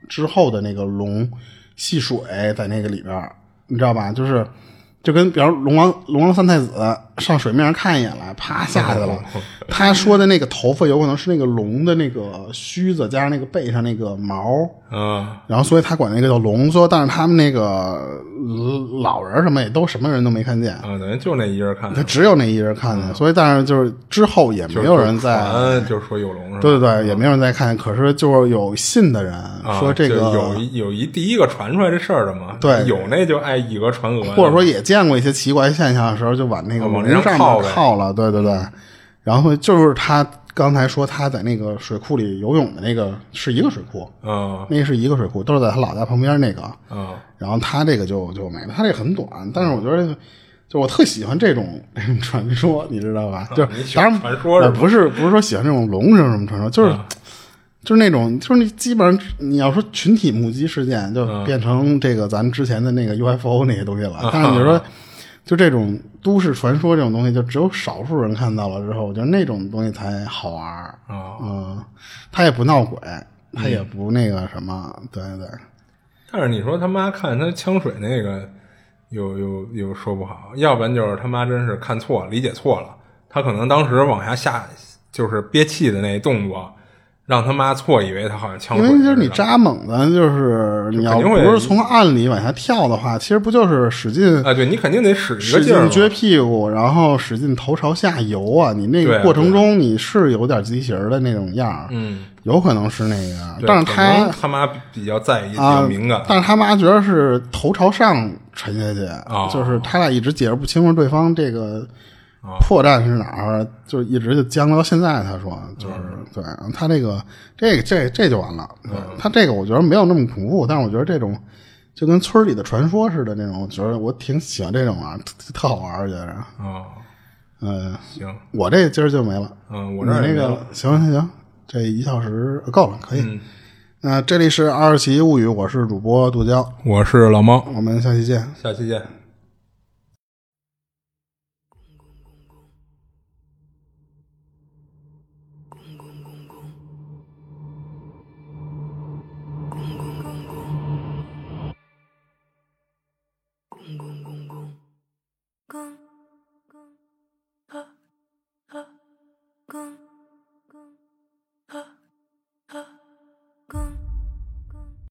Speaker 2: 之后的那个龙戏水在那个里边，你知道吧？就是就跟比方龙王龙王三太子上水面上看一眼来，啪 下去了。他说的那个头发有可能是那个龙的那个须子加上那个背上那个毛，
Speaker 3: 啊
Speaker 2: 然后所以他管那个叫龙。说但是他们那个呃老人什么也都什么人都没看见。
Speaker 3: 啊，等于就那一人看
Speaker 2: 他，只有那一人看见，所以但是就是之后也没有人在，
Speaker 3: 传就是说有龙？
Speaker 2: 对对对，也没有人在看见。可是就是有信的人
Speaker 3: 啊
Speaker 2: 说这个，
Speaker 3: 就有一有一第一个传出来这事儿的嘛，
Speaker 2: 对
Speaker 3: 有那就爱以讹传讹，
Speaker 2: 或者说也见过一些奇怪现象的时候，就往那个
Speaker 3: 啊往那上
Speaker 2: 面靠了。对对对，然后就是他刚才说他在那个水库里游泳的那个是一个水库，
Speaker 3: 啊
Speaker 2: 那是一个水库，都是在他老家旁边那个。
Speaker 3: 啊
Speaker 2: 然后他这个就就没了，他这个很短，但是我觉得。就我特喜欢这种这种传说，你知道吧？就当然不是不是说喜欢这种龙什么什么传说，就是、就是那种就是你基本上你要说群体目击事件，就变成这个咱之前的那个 UFO 那些东西了。但是你说就这种都市传说这种东西，就只有少数人看到了之后，我觉得那种东西才好玩儿。
Speaker 3: 啊！
Speaker 2: 嗯，他也不闹鬼，他也不那个什么，对对。
Speaker 3: 但是你说他妈看他呛水那个，又又又说不好，要不然就是他妈真是看错了，理解错了，他可能当时往下下就是憋气的那动作，让他妈错以为他好像呛。
Speaker 2: 因为就是你扎猛子，就是你要不是从岸里往下跳的话，其实不就是使劲
Speaker 3: 啊，对你肯定得使
Speaker 2: 使
Speaker 3: 劲
Speaker 2: 撅屁股，然后使劲头朝下游啊！你那个过程中你是有点畸形的那种样儿，
Speaker 3: 嗯，
Speaker 2: 有可能是那个，但是他
Speaker 3: 他妈比较在意，比
Speaker 2: 啊
Speaker 3: 较敏感，
Speaker 2: 但是他妈觉得是头朝上沉下去，
Speaker 3: 哦
Speaker 2: 就是他俩一直解释不清楚对方这个
Speaker 3: 哦
Speaker 2: 破绽是哪儿，就一直就僵到现在。他说就是、
Speaker 3: 嗯
Speaker 2: 对他这个这个这这就完了。他这个我觉得没有那么恐怖，但是我觉得这种就跟村里的传说似的那种，我觉得我挺喜欢这种啊，特 特好玩儿，觉得。
Speaker 3: 哦，
Speaker 2: 嗯，
Speaker 3: 行，
Speaker 2: 我这今儿就没了。
Speaker 3: 嗯，我
Speaker 2: 你那个行行行，这一小时够了，可以。
Speaker 3: 嗯
Speaker 2: 那这里是二奇物语，我是主播杜娇，
Speaker 3: 我是老猫，
Speaker 2: 我们下期见。
Speaker 3: 下期见。